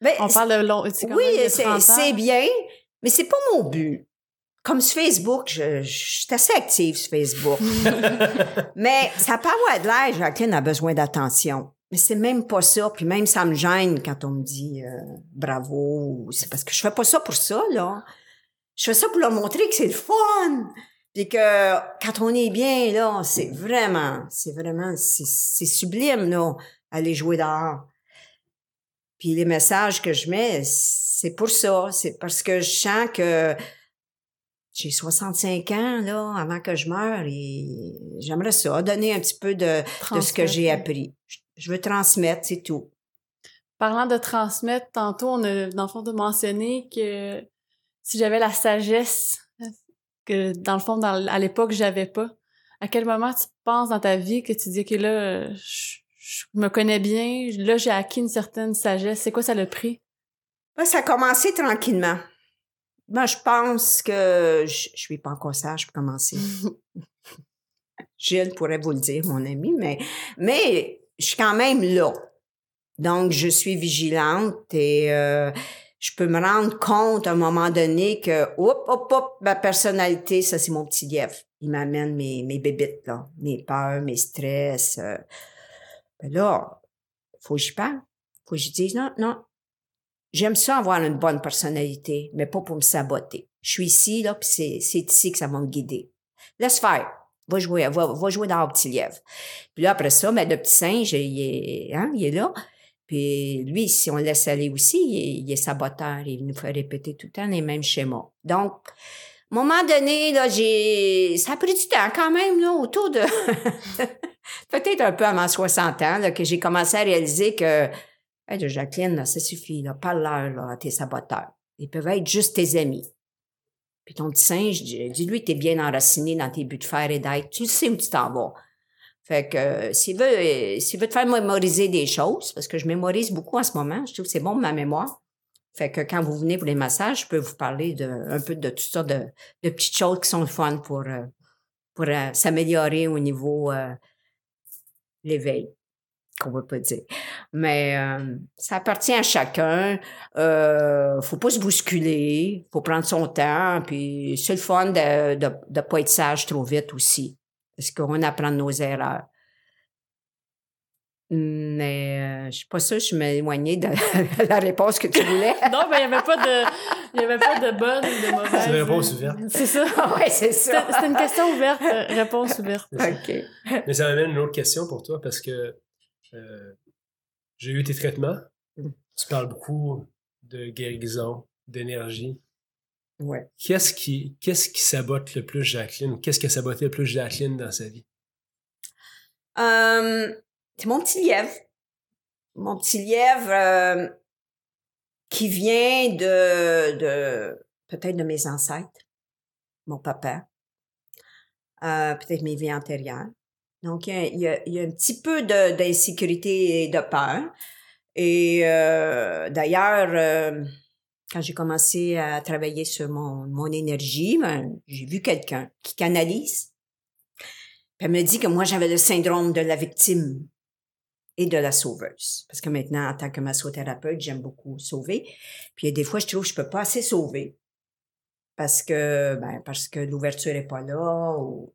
Ben, On parle de long. Oui, même de c'est 30 ans. c'est bien, mais c'est pas mon but. Comme sur Facebook, je, je suis assez active sur Facebook. mais ça peut avoir de l'air, Jacqueline a besoin d'attention. Mais c'est même pas ça. Puis même ça me gêne quand on me dit euh, bravo. C'est parce que je fais pas ça pour ça, là. Je fais ça pour leur montrer que c'est le fun. Puis que quand on est bien, là, c'est vraiment, c'est vraiment, c'est sublime, là, aller jouer dehors. Puis les messages que je mets, c'est pour ça. C'est parce que je sens que j'ai 65 ans, là, avant que je meure, et j'aimerais ça, donner un petit peu de, de ce que j'ai appris. Je- veux transmettre, c'est tout. Parlant de transmettre, tantôt, on a, dans le fond, de mentionner que si j'avais la sagesse que, dans le fond, dans, à l'époque, j'avais pas, à quel moment tu penses dans ta vie que tu dis que là, je, je me connais bien, là, j'ai acquis une certaine sagesse. C'est quoi ça le prix? Ça a commencé tranquillement. Moi, je pense que je, je suis pas encore sage pour commencer. Gilles pourrait vous le dire, mon ami, mais, mais je suis quand même là. Donc, je suis vigilante et euh, je peux me rendre compte à un moment donné que, hop, hop, hop, ma personnalité, ça, c'est mon petit lièvre. Il m'amène mes, mes bébites, là, mes peurs, mes stress. euh. Ben là, faut que j'y parle. Faut que je dise, non, non, J'aime ça avoir une bonne personnalité, mais pas pour me saboter. Je suis ici, là, puis c'est, c'est ici que ça va me guider. Laisse faire. Va jouer, va, va jouer dans le petit lièvre. Puis là, après ça, ben, le petit singe, il est, hein, il est là. Puis lui, si on le laisse aller aussi, il est, il est saboteur. Il nous fait répéter tout le temps les mêmes schémas. Donc, à un moment donné, là, j'ai, ça a pris du temps quand même, là, autour de, peut-être un peu avant 60 ans, là, que j'ai commencé à réaliser que, Hey, Jacqueline, ça suffit, là, parle-leur à tes saboteurs. Ils peuvent être juste tes amis. Puis ton petit singe, dis- dis-lui t'es bien enraciné dans tes buts de faire et d'être. Tu le sais où tu t'en vas. Fait que euh, s'il veut, euh, veut te faire mémoriser des choses, parce que je mémorise beaucoup en ce moment, je trouve que c'est bon ma mémoire. Fait que quand vous venez pour les massages, je peux vous parler de un peu de toutes sortes de, de petites choses qui sont fun pour, euh, pour s'améliorer au niveau l'éveil, qu'on va pas dire. Mais euh, ça appartient à chacun. Euh, faut pas se bousculer, faut prendre son temps, puis c'est le fun de, de, de pas être sage trop vite aussi, parce qu'on apprend de nos erreurs. Mais euh, je suis pas sûre que je m'éloignais de la réponse que tu voulais. Non, mais il n'y avait pas de, il y avait pas de bonne ou de mauvaise. C'est une réponse ouverte. C'est ça. ouais, c'est ça. c'était une question ouverte, euh, réponse ouverte. OK. Mais ça m'amène une autre question pour toi parce que euh, j'ai eu tes traitements. Mm. Tu parles beaucoup de guérison, d'énergie. Ouais. Qu'est-ce qui, qu'est-ce qui sabote le plus Jacqueline? Qu'est-ce qui a saboté le plus Jacqueline dans sa vie? Euh, c'est mon petit lièvre. Mon petit lièvre euh, qui vient de, de peut-être de mes ancêtres, mon papa, euh, peut-être mes vies antérieures. Donc, il y a, un petit peu d'insécurité et de peur. Et euh, d'ailleurs, euh, quand j'ai commencé à travailler sur mon, mon énergie, ben, j'ai vu quelqu'un qui canalise. Elle me dit que moi, j'avais le syndrome de la victime et de la sauveuse. Parce que maintenant, en tant que massothérapeute, j'aime beaucoup sauver. Puis il y a des fois, je trouve que je peux pas assez sauver. Parce que, ben, parce que l'ouverture est pas là. Ou...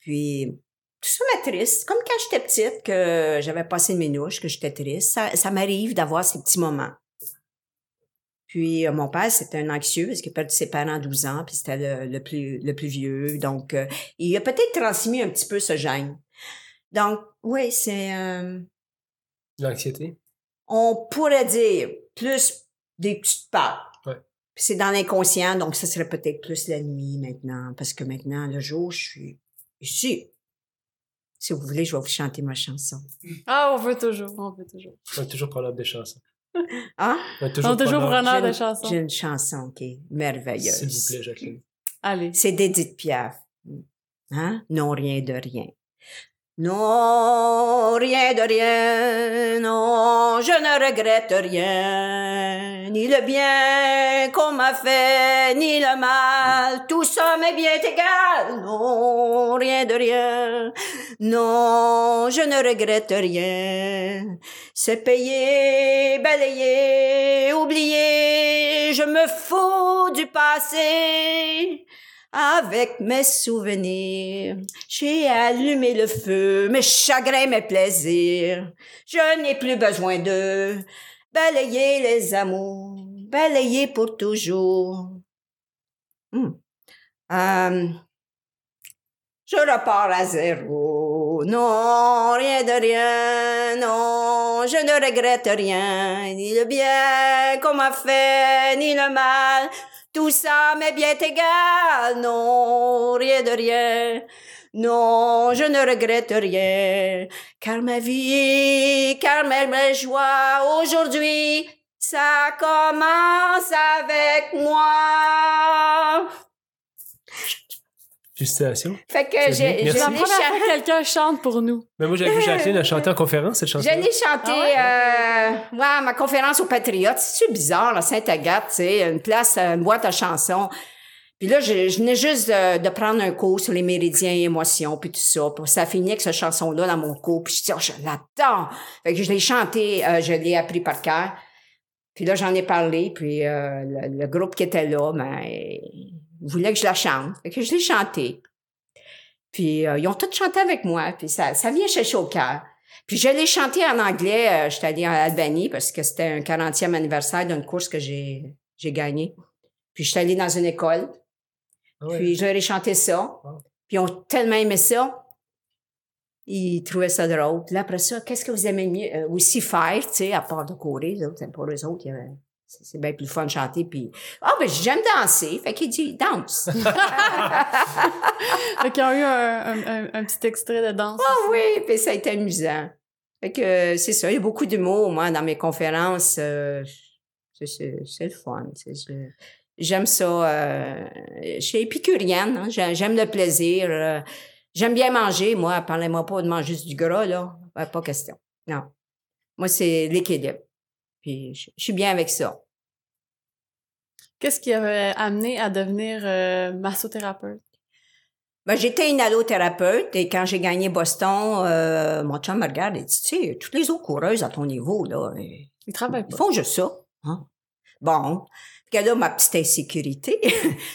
Puis, tout ça m'attriste. Comme quand j'étais petite, que j'avais passé mes nouches, que j'étais triste. Ça, ça m'arrive d'avoir ces petits moments. Puis euh, mon père, c'était un anxieux parce qu'il a perdu ses parents à 12 ans, puis c'était le, le plus le plus vieux. Donc, euh, il a peut-être transmis un petit peu ce gène. Donc, oui, c'est... euh, L'anxiété? on pourrait dire plus des petites peurs. Ouais. Puis c'est dans l'inconscient, donc ça serait peut-être plus la nuit maintenant, parce que maintenant, le jour, je suis ici. Si vous voulez, je vais vous chanter ma chanson. Ah, on veut toujours, on veut toujours. On est toujours preneur des chansons. Hein? On est On toujours est toujours preneur. preneur J'ai de une- chansons. J'ai une chanson qui est merveilleuse. S'il vous plaît, Jacqueline. Allez. C'est d'Edith Piaf. Hein? Non, rien de rien. Non, rien de rien, non, je ne regrette rien, ni le bien qu'on m'a fait, ni le mal, tout ça m'est bien égal, non, rien de rien, non, je ne regrette rien, c'est payé, balayé, oublié, je me fous du passé, avec mes souvenirs. J'ai allumé le feu, mes chagrins, mes plaisirs. Je n'ai plus besoin de balayer les amours, balayer pour toujours. Hmm. Euh, je repars à zéro. Non, rien de rien. Non, je ne regrette rien. Ni le bien qu'on m'a fait, ni le mal. Tout ça m'est bien égal. Non, rien de rien. Non, je ne regrette rien. Car ma vie, car mes joies aujourd'hui, ça commence avec moi. Félicitations. Fait que j'ai. C'est la première fois que quelqu'un chante pour nous. Mais moi, j'avais vu Jacqueline a chanté en conférence cette chanson. Je l'ai chanté Ah euh, ouais, à ma conférence aux Patriotes. C'est bizarre, à Sainte-Agathe, tu sais, une place, une boîte à chansons. Puis là, je, je venais juste de, de prendre un cours sur les méridiens et émotions, puis tout ça. Puis ça finit avec cette chanson-là dans mon cours. Puis je dis, oh, je l'adore. Fait que je l'ai chanté, euh, je l'ai appris par cœur. Puis là, j'en ai parlé, puis euh, le, le groupe qui était là, ben, il voulait que je la chante. Fait que je l'ai chantée. Puis euh, ils ont tous chanté avec moi, puis ça, ça vient chercher au cœur. Puis je l'ai chanté en anglais, euh, j'étais allée en Albanie parce que c'était un 40e anniversaire d'une course que j'ai j'ai gagnée. Puis j'étais allée dans une école, Ah ouais. puis ai chanté ça. Puis ils ont tellement aimé ça. Ils trouvaient ça drôle. Puis là, après ça, qu'est-ce que vous aimez mieux euh, aussi faire, tu sais, à part de courir, les c'est pour eux autres, il y avait- c'est bien plus le fun de chanter. Puis, ah, ben j'aime danser. Fait qu'il dit, danse. Fait qu'ils ont eu un, un- un- un petit extrait de danse. Ah oui, puis ça a été amusant. Fait que c'est ça, il y a beaucoup d'humour, moi, dans mes conférences. euh, c'est- c'est c'est le fun. c'est- je- J'aime ça. euh, je suis épicurienne, hein, j'ai- j'aime le plaisir. euh, j'aime bien manger, moi. Parlez-moi pas de manger juste du gras, là. Ouais, pas question. Non. Moi, c'est l'équilibre. Puis je je suis bien avec ça. Qu'est-ce qui avait amené à devenir euh, massothérapeute? Ben, j'étais une allothérapeute et quand j'ai gagné Boston, euh, mon chum me regarde et dit, tu sais, toutes les autres coureuses à ton niveau, là, euh, Ils pas. font juste ça. Hein? Bon. Puis là, ma petite insécurité.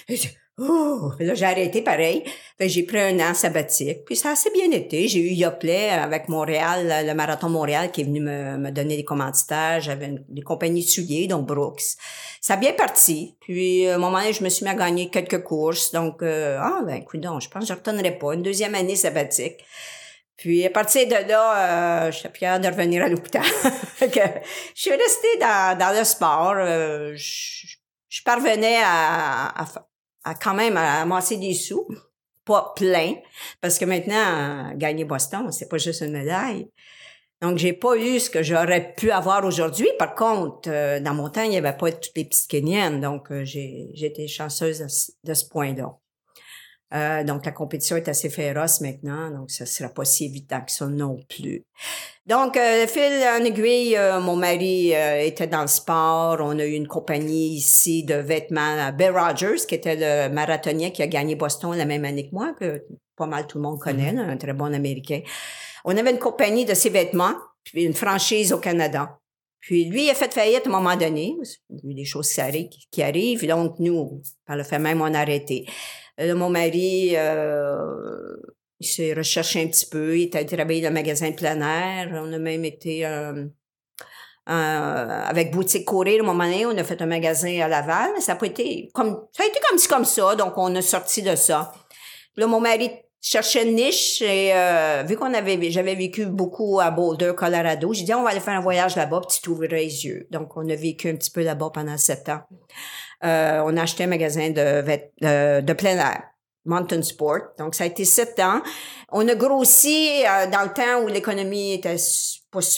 Oh! Là, j'ai arrêté pareil. J'ai pris un an sabbatique. Puis ça a assez bien été. J'ai eu Yoplait avec Montréal, le Marathon Montréal qui est venu me, me donner des commanditaires. J'avais des compagnies de souliers, donc Brooks. Ça a bien parti. Puis, à un moment donné, je me suis mis à gagner quelques courses. Donc, euh, ah, ben, écoute je pense que je ne retournerai pas. Une deuxième année sabbatique. Puis, à partir de là, euh, j'étais fière de revenir à l'hôpital. Je suis restée dans, dans le sport. Euh, je, je parvenais à, à, quand même à amasser des sous. Pas plein. Parce que maintenant, gagner Boston, c'est pas juste une médaille. Donc, j'ai pas eu ce que j'aurais pu avoir aujourd'hui. Par contre, euh, dans mon temps, il y avait pas toutes les petites Kenyanes. Donc, euh, j'ai été chanceuse de, ce- de ce point-là. Euh, donc, la compétition est assez féroce maintenant, donc ça sera pas si évident que ça non plus. Donc, euh, fil en aiguille, euh, mon mari euh, était dans le sport. On a eu une compagnie ici de vêtements, Bill Rogers, qui était le marathonien qui a gagné Boston la même année que moi, que pas mal tout le monde connaît, là, un très bon Américain. On avait une compagnie de ses vêtements, puis une franchise au Canada. Puis lui, il a fait faillite à un moment donné. Il y a eu des choses qui arrivent. Donc, nous, par le fait même, on a arrêté. Là, mon mari, euh, s'est recherché un petit peu. Il était allé travailler dans le magasin de plein air. On a même été euh, euh, avec Boutique Courir. À un moment donné, on a fait un magasin à Laval. Ça a pas été comme ça a été comme ci, comme ça. Donc, on a sorti de ça. Là, mon mari cherchait une niche et euh, vu qu'on avait j'avais vécu beaucoup à Boulder, Colorado, j'ai dit on va aller faire un voyage là-bas, puis tu t'ouvriras les yeux. Donc on a vécu un petit peu là-bas pendant sept ans. Euh, on a acheté un magasin de de, de plein air. Mountain Sport. Donc, ça a été sept ans. On a grossi euh, dans le temps où l'économie était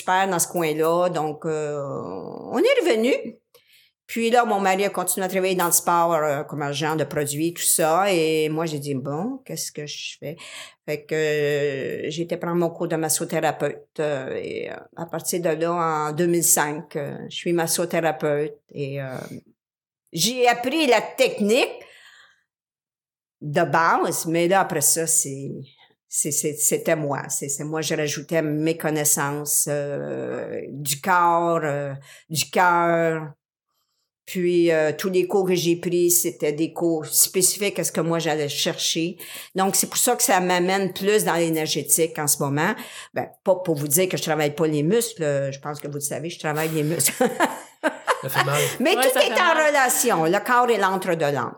pas dans ce coin-là. Donc, euh, on est revenu. Puis là, mon mari a continué à travailler dans le sport euh, comme agent de produits, tout ça. Et moi, j'ai dit, bon, qu'est-ce que je fais? Fait que euh, j'ai été prendre mon cours de massothérapeute. euh, et à partir de là, en 2005, euh, je suis massothérapeute. Et j'ai appris la technique de base, mais là, après ça, c'est... C'était moi. C'est c'est moi, je rajoutais mes connaissances euh, du corps, euh, du cœur, Puis euh, tous les cours que j'ai pris, c'était des cours spécifiques à ce que moi j'allais chercher. Donc c'est pour ça que ça m'amène plus dans l'énergétique en ce moment. Ben pas pour vous dire que je travaille pas les muscles, je pense que vous le savez, je travaille les muscles. Ça fait mal. Mais Ouais, tout ça est fait en mal. relation, le corps et l'entre de l'âme.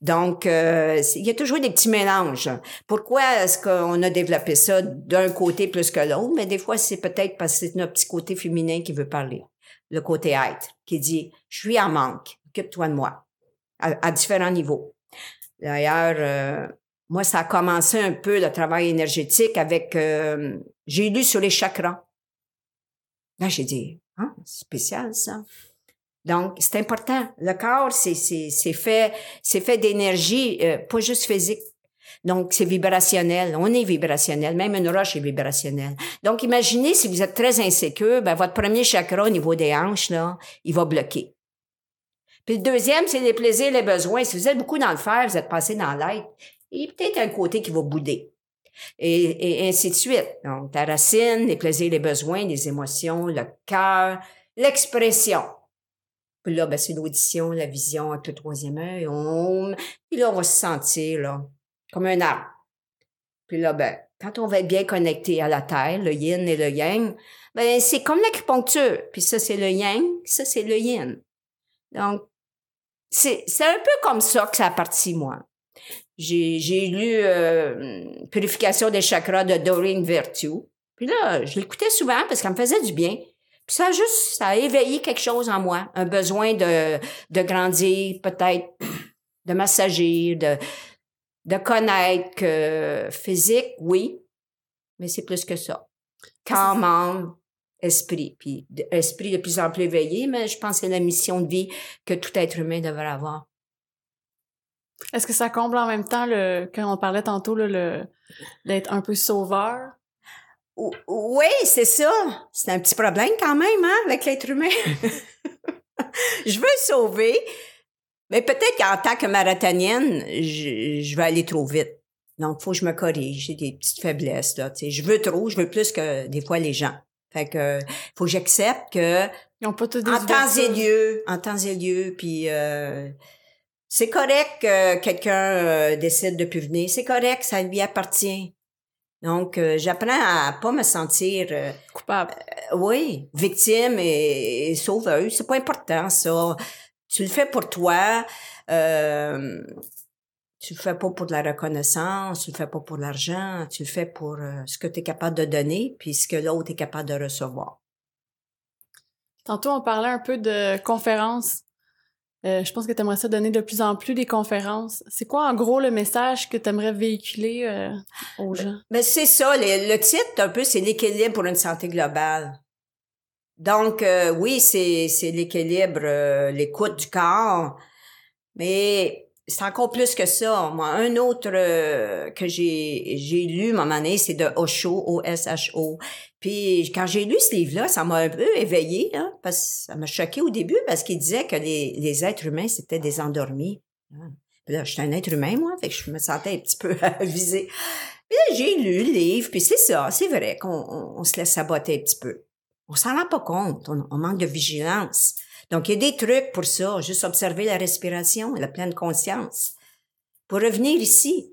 Donc, euh, il y a toujours des petits mélanges. Pourquoi est-ce qu'on a développé ça d'un côté plus que l'autre? Mais des fois, c'est peut-être parce que c'est notre petit côté féminin qui veut parler. Le côté être, qui dit, je suis en manque, occupe-toi de moi, à, différents niveaux. D'ailleurs, euh, moi, ça a commencé un peu le travail énergétique avec, euh, j'ai lu sur les chakras. Là, j'ai dit, ah, spécial ça. Donc, c'est important. Le corps, c'est fait, c'est fait d'énergie, euh, pas juste physique. Donc, c'est vibrationnel. On est vibrationnel. Même une roche est vibrationnelle. Donc, imaginez si vous êtes très insécure, ben, votre premier chakra au niveau des hanches, là, il va bloquer. Puis le deuxième, c'est les plaisirs, les besoins. Si vous êtes beaucoup dans le fer, vous êtes passé dans l'être, il y a peut-être un côté qui va bouder. Et, ainsi de suite. Donc, ta racine, les plaisirs, les besoins, les émotions, le cœur, l'expression. Puis là, ben, c'est l'audition, la vision avec le troisième œil. Puis là, on va se sentir, là, comme un arbre. Puis là, ben, quand on va être bien connecté à la terre, le yin et le yang, ben, c'est comme l'acupuncture. Puis ça, c'est le yang, ça, c'est le yin. Donc, c'est, c'est un peu comme ça que ça a parti, moi. J'ai, j'ai lu euh, Purification des chakras de Doreen Virtue. Puis là, je l'écoutais souvent parce qu'elle me faisait du bien. Puis ça a juste, ça a éveillé quelque chose en moi. Un besoin de, de grandir, peut-être, de m'assagir, de, de connaître que physique, oui, mais c'est plus que ça. Corps, âme, esprit. Puis esprit de plus en plus éveillé, mais je pense que c'est la mission de vie que tout être humain devrait avoir. Est-ce que ça comble en même temps le quand on parlait tantôt là, le d'être un peu sauveur? Oui, c'est ça. C'est un petit problème quand même, hein, avec l'être humain. je veux sauver, mais peut-être qu'en tant que marathonienne, je, je vais aller trop vite. Donc, faut que je me corrige. J'ai des petites faiblesses, là. Tu sais, je veux trop, je veux plus que des fois les gens. Fait que, faut que j'accepte que, Ils ont pas tous des en temps et lieu, en temps et lieu, puis euh, c'est correct que quelqu'un euh, décide de plus venir. C'est correct, ça lui appartient. Donc, euh, j'apprends à pas me sentir, euh, coupable. oui, victime et, et sauveuse. C'est pas important, ça. Tu le fais pour toi. Euh, tu le fais pas pour de la reconnaissance, tu le fais pas pour l'argent, tu le fais pour euh, ce que tu es capable de donner, puis ce que l'autre est capable de recevoir. Tantôt, on parlait un peu de conférences. Euh, je pense que tu aimerais ça donner de plus en plus des conférences. C'est quoi, en gros, le message que tu aimerais véhiculer euh, aux gens? Ben c'est ça, le, le titre un peu, c'est l'équilibre pour une santé globale. Donc euh, oui, c'est c'est l'équilibre, euh, l'écoute du corps, mais c'est encore plus que ça. Moi, un autre euh, que j'ai j'ai lu à un moment donné, c'est de Osho, O-S-H-O. Puis quand j'ai lu ce livre-là, ça m'a un peu éveillé, hein, parce que ça m'a choqué au début parce qu'il disait que les, les êtres humains c'était des endormis. Puis là, j'étais un être humain moi, fait que je me sentais un petit peu visée. Puis là, j'ai lu le livre, puis c'est ça, c'est vrai qu'on on, on se laisse saboter un petit peu. On s'en rend pas compte, on, on manque de vigilance. Donc, il y a des trucs pour ça, juste observer la respiration, la pleine conscience. Pour revenir ici,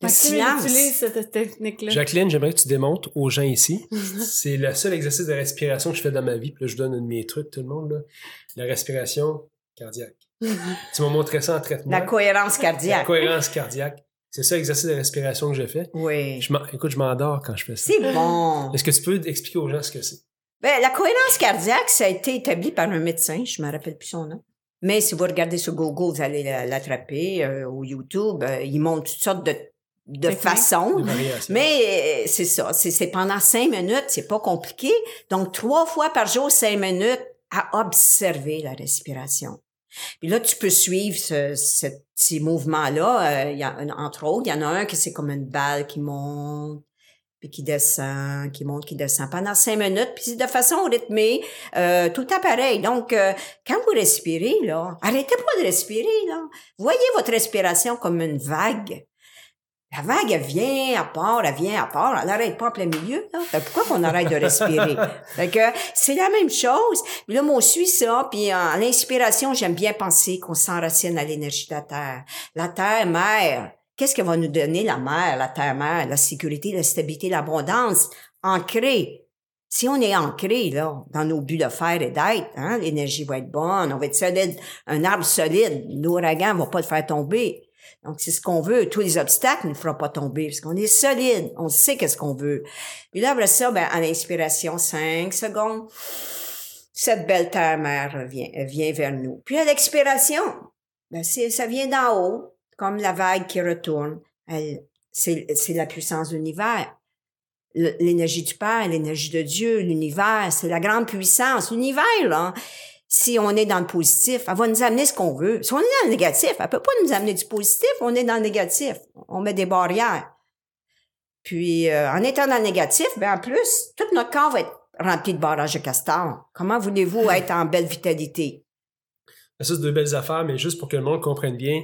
le silence. utilise cette technique-là. Jacqueline, j'aimerais que tu démontres aux gens ici. C'est le seul exercice de respiration que je fais dans ma vie. Puis là, je donne un de mes trucs, tout le monde. Là. La respiration cardiaque. tu m'as montré ça en traitement. La cohérence La cardiaque. cohérence cardiaque. C'est ça l'exercice de respiration que je fais. Oui. Je écoute, je m'endors quand je fais ça. C'est bon. Est-ce que tu peux expliquer aux gens ce que c'est? Ben, la cohérence cardiaque, ça a été établi par un médecin, je me rappelle plus son nom. Mais si vous regardez sur Google, vous allez la- l'attraper, euh, ou YouTube, euh, il montre toutes sortes de, de façons. Mais euh, c'est ça, c'est c'est pendant cinq minutes, c'est pas compliqué. Donc, trois fois par jour, cinq minutes à observer la respiration. Puis là, tu peux suivre ce, ce petit mouvement-là. Euh, il y a, un- entre autres, il y en a un qui c'est comme une balle qui monte, puis qui descend, qui monte, qui descend pendant cinq minutes, puis de façon rythmée, euh, tout le temps pareil. Donc, euh, quand vous respirez, là, arrêtez pas de respirer, là. Voyez votre respiration comme une vague. La vague, elle vient à part, elle vient à part, elle n'arrête pas en plein milieu. Là. Fait pourquoi qu'on arrête de respirer? fait que c'est la même chose. Là, moi, on suit ça. Puis en l'inspiration, j'aime bien penser qu'on s'enracine à l'énergie de la Terre. La Terre, mère, qu'est-ce qu'elle va nous donner, la mère, la Terre-mère? La sécurité, la stabilité, l'abondance, ancrée. Si on est ancré, là, dans nos buts de faire et d'être, hein, l'énergie va être bonne, on va être solide, un arbre solide, l'ouragan va pas te faire tomber. Donc, c'est ce qu'on veut. Tous les obstacles ne feront pas tomber parce qu'on est solide. On sait qu'est-ce qu'on veut. Puis là, après ça, ben, à l'inspiration, cinq secondes, cette belle terre-mère vient, vient vers nous. Puis à l'expiration, ben, ça vient d'en haut, comme la vague qui retourne. C'est, la puissance de l'univers. L'énergie du Père, l'énergie de Dieu, l'univers, c'est la grande puissance. L'univers, là, si on est dans le positif, elle va nous amener ce qu'on veut. Si on est dans le négatif, elle peut pas nous amener du positif, on est dans le négatif. On met des barrières. Puis, euh, en étant dans le négatif, ben en plus, tout notre corps va être rempli de barrages de castor. Comment voulez-vous être en belle vitalité? Ça, c'est deux belles affaires, mais juste pour que le monde comprenne bien,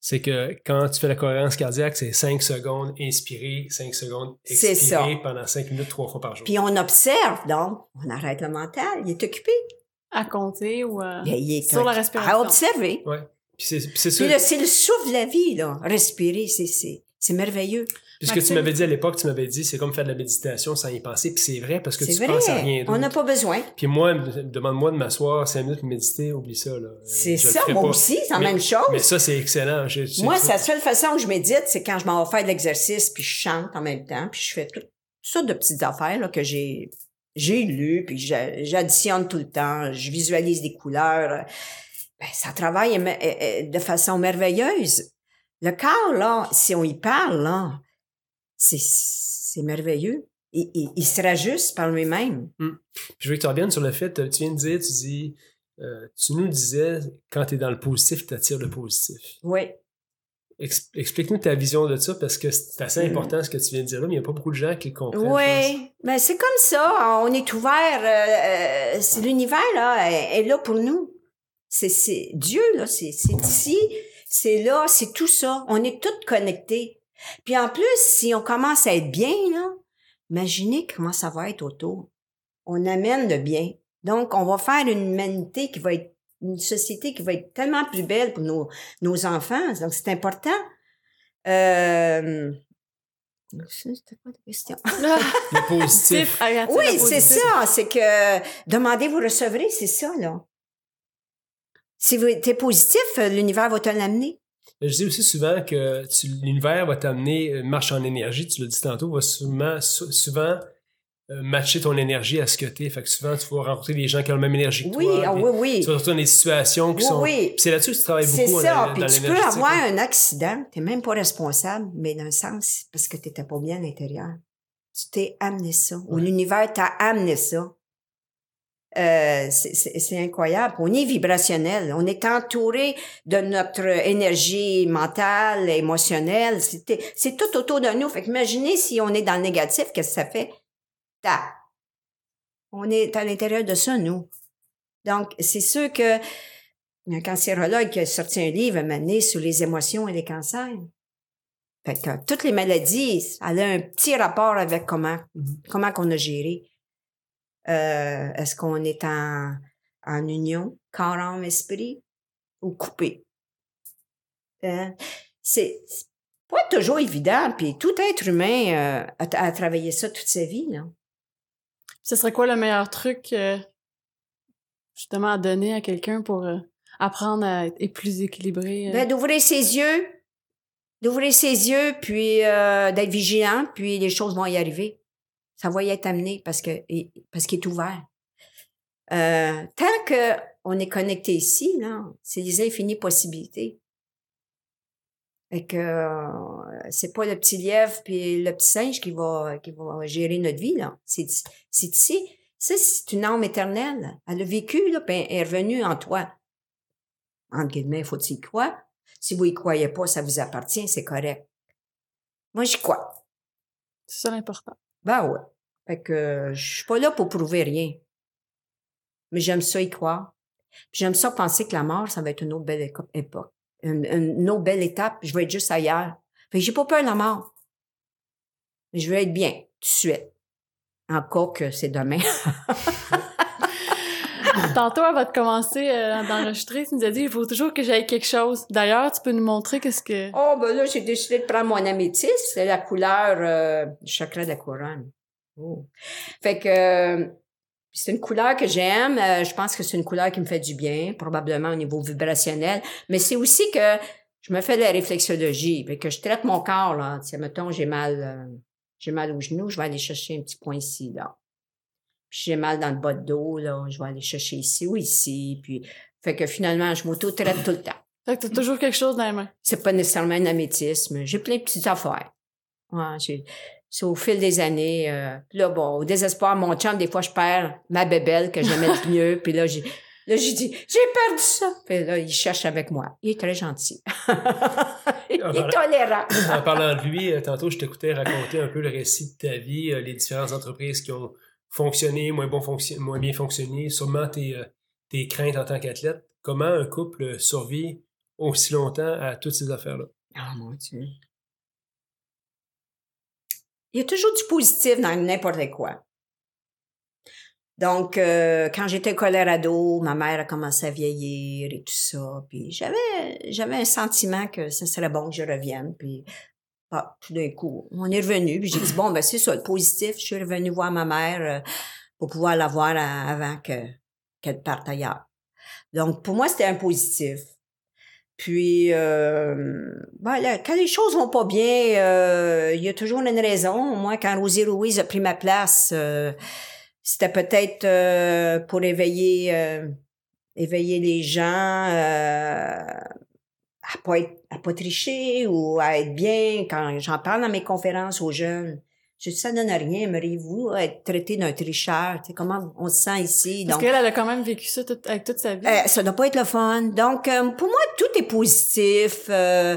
c'est que quand tu fais la cohérence cardiaque, c'est 5 secondes inspirer, 5 secondes expirer pendant 5 minutes, trois fois par jour. Puis on observe, donc, on arrête le mental, il est occupé à compter ou à... Ben, sur la respiration. À observer. Ouais. Puis c'est, c'est le souffle de la vie, là. Respirer, c'est, c'est, c'est merveilleux. Puis ce que tu m'avais dit à l'époque, tu m'avais dit, c'est comme faire de la méditation sans y penser. Puis c'est vrai parce que tu vrai. penses à rien d'autre. On n'a pas besoin. Puis moi, demande-moi de m'asseoir cinq minutes méditer, oublie ça. Là. C'est ça, moi aussi, c'est la même chose. Mais ça, c'est excellent. moi, c'est la seule façon où je médite, c'est quand je m'en vais faire de l'exercice, puis je chante en même temps, puis je fais toutes sortes de petites affaires là, que j'ai j'ai lu, puis j'additionne tout le temps, je visualise des couleurs. Ben, ça travaille de façon merveilleuse. Le corps, là, si on y parle, là, c'est merveilleux. Il, il, il, se rajuste par lui-même. Hum. je veux que tu reviennes sur le fait, tu viens de dire, tu dis, euh, tu nous disais, quand tu es dans le positif, tu attires le positif. Oui. Explique-nous ta vision de ça parce que c'est assez mm. important ce que tu viens de dire là, mais il n'y a pas beaucoup de gens qui le comprennent. Oui, ben c'est comme ça. On est ouvert. Euh, euh L'univers là est, là pour nous. C'est Dieu là, c'est ici, c'est là, c'est tout ça. On est tous connectés. Puis en plus, si on commence à être bien là, imaginez comment ça va être autour. On amène le bien. Donc on va faire une humanité qui va être une société qui va être tellement plus belle pour nos, nos enfants. Donc, c'est important. Euh... C'était quoi la question? le positif. oui, c'est ça. C'est que demandez, vous recevrez, c'est ça, là. Si vous êtes positif, l'univers va te l'amener. Je dis aussi souvent que l'univers va t'amener, euh, marche en énergie, tu l'as dit tantôt, va souvent, souvent euh, matcher ton énergie à ce que tu es. Fait que souvent, tu vas rencontrer des gens qui ont la même énergie que oui, toi. Ah, oui, oui. Tu vas retrouver dans des situations qui sont... Oui. c'est là-dessus que tu travailles beaucoup. C'est ça. Puis tu peux avoir un accident. Tu même pas responsable, mais dans un sens, parce que tu n'étais pas bien à l'intérieur. Tu t'es amené ça. Ou l'univers t'a amené ça. Euh, c'est incroyable. On est vibrationnel. On est entouré de notre énergie mentale, émotionnelle. C'est tout autour de nous. Fait imaginez si on est dans le négatif, qu'est-ce que ça fait? On est à l'intérieur de ça, nous. Donc, c'est sûr que un cancérologue qui a sorti un livre à sur les émotions et les cancers. Fait que toutes les maladies, elle a un petit rapport avec comment, comment qu'on a géré. Euh, est-ce qu'on est en, en union, corps, âme, esprit, ou coupé? Hein? C'est pas toujours évident, puis tout être humain euh, a, a, travaillé ça toute sa vie, là. Ce serait quoi le meilleur truc euh, justement à donner à quelqu'un pour euh, apprendre à être plus équilibré? Euh? Ben, d'ouvrir ses yeux, d'ouvrir ses yeux, puis d'être vigilant, puis les choses vont y arriver. Ça va y être amené parce que parce qu'il est ouvert. tant que on est connecté ici, là, c'est les infinies possibilités. Et que euh, c'est pas le petit lièvre puis le petit singe qui va qui gérer notre vie là. C'est c'est ici. Ça c'est une âme éternelle. Elle a vécu là, puis elle est revenue en toi. En guillemets, faut-il y croire. Si vous y croyez pas, ça vous appartient, c'est correct. Moi, j'y crois. C'est ça l'important. Ben ouais. Fait que je suis pas là pour prouver rien. Mais j'aime ça y croire. J'aime ça penser que la mort, ça va être une autre belle époque une, une autre belle étape, je vais être juste ailleurs. Fait que j'ai pas peur de la mort. Mais je veux être bien, tout de suite. En cas que c'est demain. Tantôt, avant de commencer euh, d'enregistrer, tu nous as dit il faut toujours que j'aille quelque chose. D'ailleurs, tu peux nous montrer qu'est-ce que. oh, ben là, j'ai décidé de prendre mon améthyste. C'est la couleur euh, chakra de la couronne. Oh. Fait que euh, c'est une couleur que j'aime. Euh, je pense que c'est une couleur qui me fait du bien, probablement au niveau vibrationnel. Mais c'est aussi que je me fais de la réflexologie. Fait que je traite mon corps, là. Si, mettons, j'ai mal, euh, j'ai mal au genou, je vais aller chercher un petit point ici, là. Puis j'ai mal dans le bas de dos, là, je vais aller chercher ici ou ici. Puis, fait que finalement, je m'auto-traite tout le temps. Fait que t'as toujours quelque chose dans les mains. C'est pas nécessairement un améthyste, j'ai plein de petites affaires. Ouais, j'ai, c'est au fil des années. Euh, là, bon, au désespoir, mon chum, des fois, je perds ma bébelle que j'aimais le mieux. Puis là, j'ai, là, j'ai dit, j'ai perdu ça. Puis là, il cherche avec moi. Il est très gentil. il est tolérant. en parlant de lui, euh, tantôt, je t'écoutais raconter un peu le récit de ta vie, euh, les différentes entreprises qui ont fonctionné, moins, bon fonction, moins bien fonctionné, sûrement tes, euh, tes craintes en tant qu'athlète. Comment un couple survit aussi longtemps à toutes ces affaires-là? Oh mon Dieu. Il y a toujours du positif dans n'importe quoi. Donc, euh, quand j'étais Colorado, ma mère a commencé à vieillir et tout ça. Puis j'avais, un sentiment que ce serait bon que je revienne. Ah, tout d'un coup, on est revenu. Puis j'ai dit bon, ben c'est ça, le positif. Je suis revenu voir ma mère euh, pour pouvoir la voir avant que qu'elle parte ailleurs. Donc pour moi, c'était un positif. Puis, euh, ben, quand les choses vont pas bien, euh, il y a toujours une raison. Moi, quand Rosie Louise a pris ma place, euh, c'était peut-être pour éveiller, éveiller les gens à pas être, à pas tricher ou à être bien. Quand j'en parle dans mes conférences aux jeunes, je dis, ça donne rien, aimeriez-vous être traité d'un tricheur? Tu comment on se sent ici? Parce qu'elle, elle a quand même vécu ça avec toute sa vie. Euh, ça doit pas être le fun. Donc, euh, pour moi, tout est positif. Euh,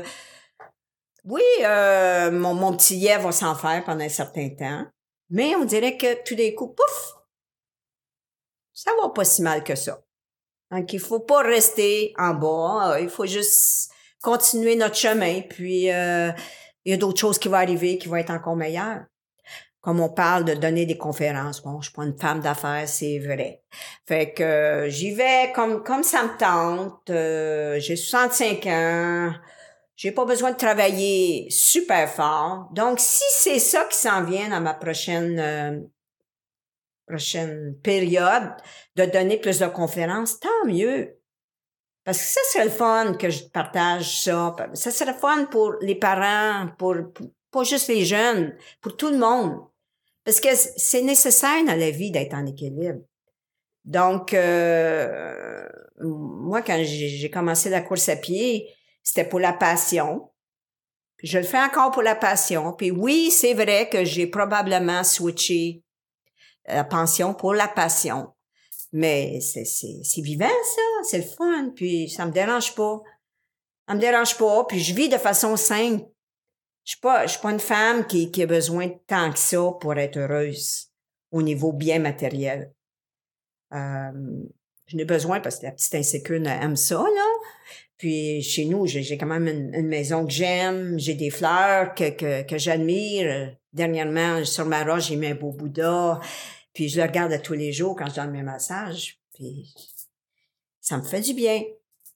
oui, mon, mon petit Yves va s'en faire pendant un certain temps. Mais on dirait que tout d'un coup, pouf! Ça va pas si mal que ça. Donc, il faut pas rester en bas. Il faut juste continuer notre chemin. Puis, il y a d'autres choses qui vont arriver qui vont être encore meilleures comme on parle de donner des conférences. Bon, je suis pas une femme d'affaires, c'est vrai. Fait que euh, j'y vais comme comme ça me tente. Euh, j'ai 65 ans. J'ai pas besoin de travailler super fort. Donc si c'est ça qui s'en vient dans ma prochaine euh, prochaine période de donner plus de conférences, tant mieux. Parce que ça serait le fun que je partage ça. Ça serait le fun pour les parents, pour, pour pas juste les jeunes, pour tout le monde. Parce que c'est nécessaire dans la vie d'être en équilibre. Donc, euh, moi, quand j'ai commencé la course à pied, c'était pour la passion. Je le fais encore pour la passion. Puis oui, c'est vrai que j'ai probablement switché la pension pour la passion. Mais c'est vivant, ça. C'est le fun. Puis ça me dérange pas. Ça me dérange pas. Puis je vis de façon simple. Je suis pas, je suis pas une femme qui, a besoin de tant que ça pour être heureuse au niveau bien matériel. Euh, je n'ai besoin parce que la petite insécure aime ça, là. Puis chez nous, j'ai quand même une, maison que j'aime, j'ai des fleurs que, que, que j'admire. Dernièrement, sur ma roche, j'ai mis un beau Bouddha. Puis je le regarde à tous les jours quand je donne mes massages. Puis ça me fait du bien.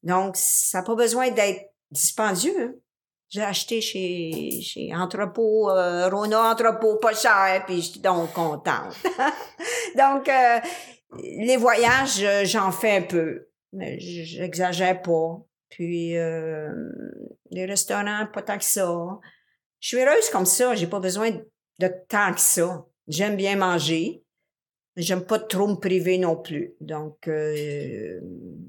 Donc, ça n'a pas besoin d'être dispendieux. Hein. J'ai acheté chez, chez Entrepôt, euh, Rona Entrepôt, pas cher, puis je suis donc contente. donc, euh, les voyages, euh, j'en fais un peu, mais j'exagère pas. Puis, euh, les restaurants, pas tant que ça. Je suis heureuse comme ça, j'ai pas besoin de tant que ça. J'aime bien manger, j'aime pas trop me priver non plus. Donc, euh,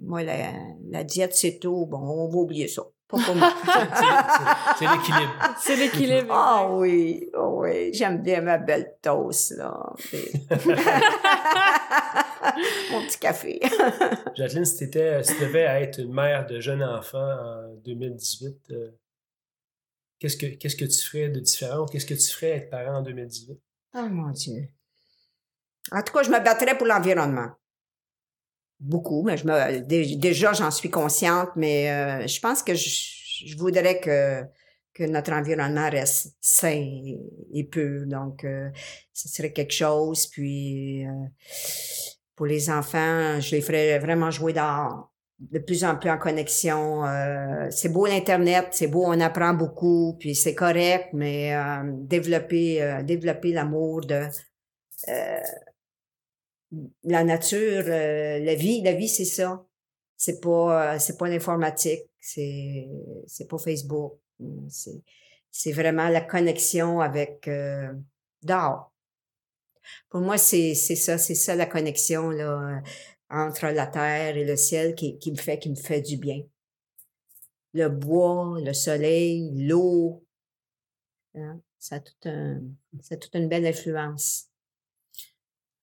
moi, la, la diète, c'est tout. Bon, on va oublier ça. c'est l'équilibre. C'est l'équilibre. Ah oui, oh oui, j'aime bien ma belle toast, là. Mon petit café. Jacqueline, si, étais, si tu devais être une mère de jeunes enfants en 2018, euh, qu'est-ce, que, qu'est-ce que tu ferais de différent? Qu'est-ce que tu ferais être parent en 2018? Oh mon Dieu. En tout cas, je me battrais pour l'environnement beaucoup, mais je me déjà j'en suis consciente, mais euh, je pense que je, voudrais que que notre environnement reste sain et, pur. Donc, euh, ce serait quelque chose. Puis, euh, pour les enfants, je les ferais vraiment jouer dehors de plus en plus en connexion. Euh, c'est beau l'Internet, c'est beau, on apprend beaucoup, puis c'est correct, mais euh, développer, euh, développer l'amour de la nature, la vie, la vie, c'est ça. C'est pas, c'est pas l'informatique, c'est, c'est pas Facebook. C'est, c'est vraiment la connexion avec dehors. Pour moi, c'est, c'est ça, c'est ça la connexion là entre la terre et le ciel qui, qui me fait, qui me fait du bien. Le bois, le soleil, l'eau, hein, ça, a tout un, ça a toute une belle influence.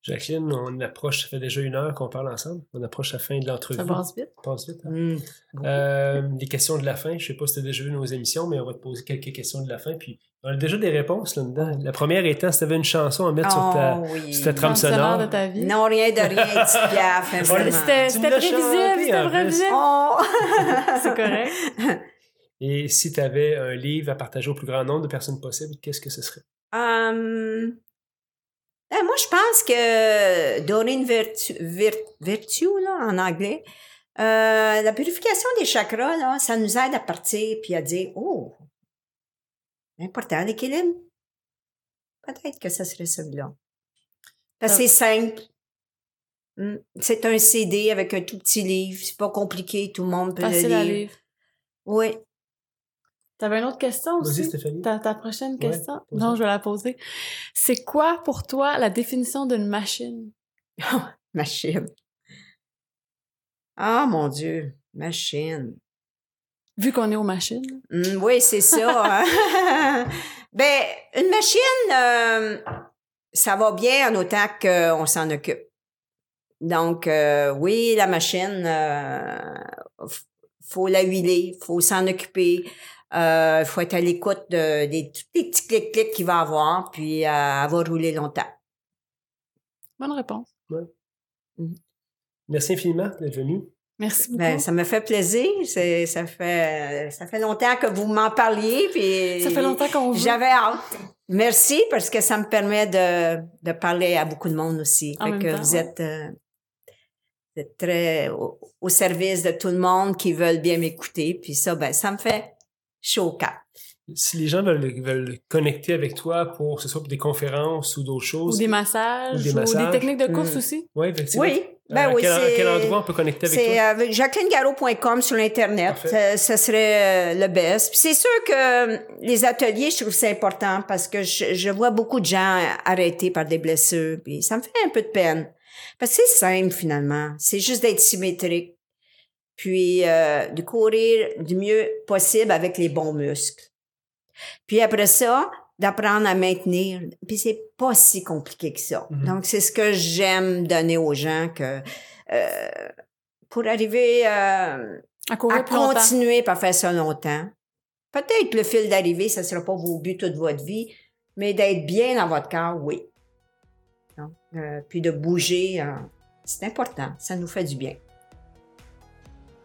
Jacqueline, on approche, ça fait déjà une heure qu'on parle ensemble. On approche la fin de l'entrevue. Ça passe vite. Ça passe vite. Hein? Mmh. Euh, les questions de la fin, je ne sais pas si tu as déjà vu nos émissions, mais on va te poser quelques questions de la fin. Puis on a déjà des réponses là-dedans. La première étant si tu avais une chanson à mettre sur ta, Oh oui. sur ta trame sonore. de ta vie. Non, rien de rien. C'était c'était prévisible, c'était prévisible. Oh! C'est correct. Et si tu avais un livre à partager au plus grand nombre de personnes possible, qu'est-ce que ce serait? Hum, ben, moi, je pense que Doreen Virtue, Vir- Virtue, là, en anglais, euh, la purification des chakras, là, ça nous aide à partir puis à dire, oh, important l'équilibre. Peut-être que ça serait celui-là. Parce que c'est simple. Hum, C'est un CD avec un tout petit livre. C'est pas compliqué. Tout le monde peut Facile le à lire. Oui. T'avais une autre question Vas-y, aussi? Stéphanie. Ta, ta prochaine question? non, je vais la poser. C'est quoi pour toi la définition d'une machine? Machine. Ah, mon Dieu. Machine. Vu qu'on est aux machines. Hum, oui, c'est ça. hein. ben, une machine, euh, ça va bien en autant qu'on s'en occupe. Donc, euh, oui, la machine, euh, faut la huiler, faut s'en occuper. Euh, faut être à l'écoute de, des tous les petits clics-clics qu'il va avoir, puis euh, elle va rouler longtemps. Bonne réponse. Merci infiniment d'être venu. Merci beaucoup. Ben, ça me fait plaisir. C'est, ça fait, ça fait longtemps que vous m'en parliez, puis ça fait longtemps qu'on veut. J'avais hâte. Merci parce que ça me permet de, de parler à beaucoup de monde aussi. En Fait même que temps, vous ouais. êtes, euh, vous êtes très au, au service de tout le monde qui veulent bien m'écouter. Puis ça, ben, ça me fait au cœur. Si les gens veulent, veulent connecter avec toi pour que ce soit pour des conférences ou d'autres Ou choses. des massages, Ou des ou techniques de course Mm. aussi. Ouais, effectivement. Oui, ben à, oui, quel, à c'est- quel endroit on peut connecter avec C'est jacquelinegaro.com sur Internet. Parfait. Ça, ça serait euh, le best. Puis c'est sûr que euh, les ateliers, je trouve ça important parce que je, je vois beaucoup de gens arrêtés par des blessures. Puis ça me fait un peu de peine. Parce que c'est simple finalement. C'est juste d'être symétrique. Puis euh, de courir du mieux possible avec les bons muscles. Puis après ça, d'apprendre à maintenir. Puis c'est pas si compliqué que ça. Mhm. Donc c'est ce que j'aime donner aux gens que euh, pour arriver euh, À courir à continuer par faire ça longtemps. Peut-être le fil d'arrivée, ça ne sera pas vos buts toute votre vie, mais d'être bien dans votre corps, oui. Donc, euh, puis de bouger, euh, c'est important. Ça nous fait du bien.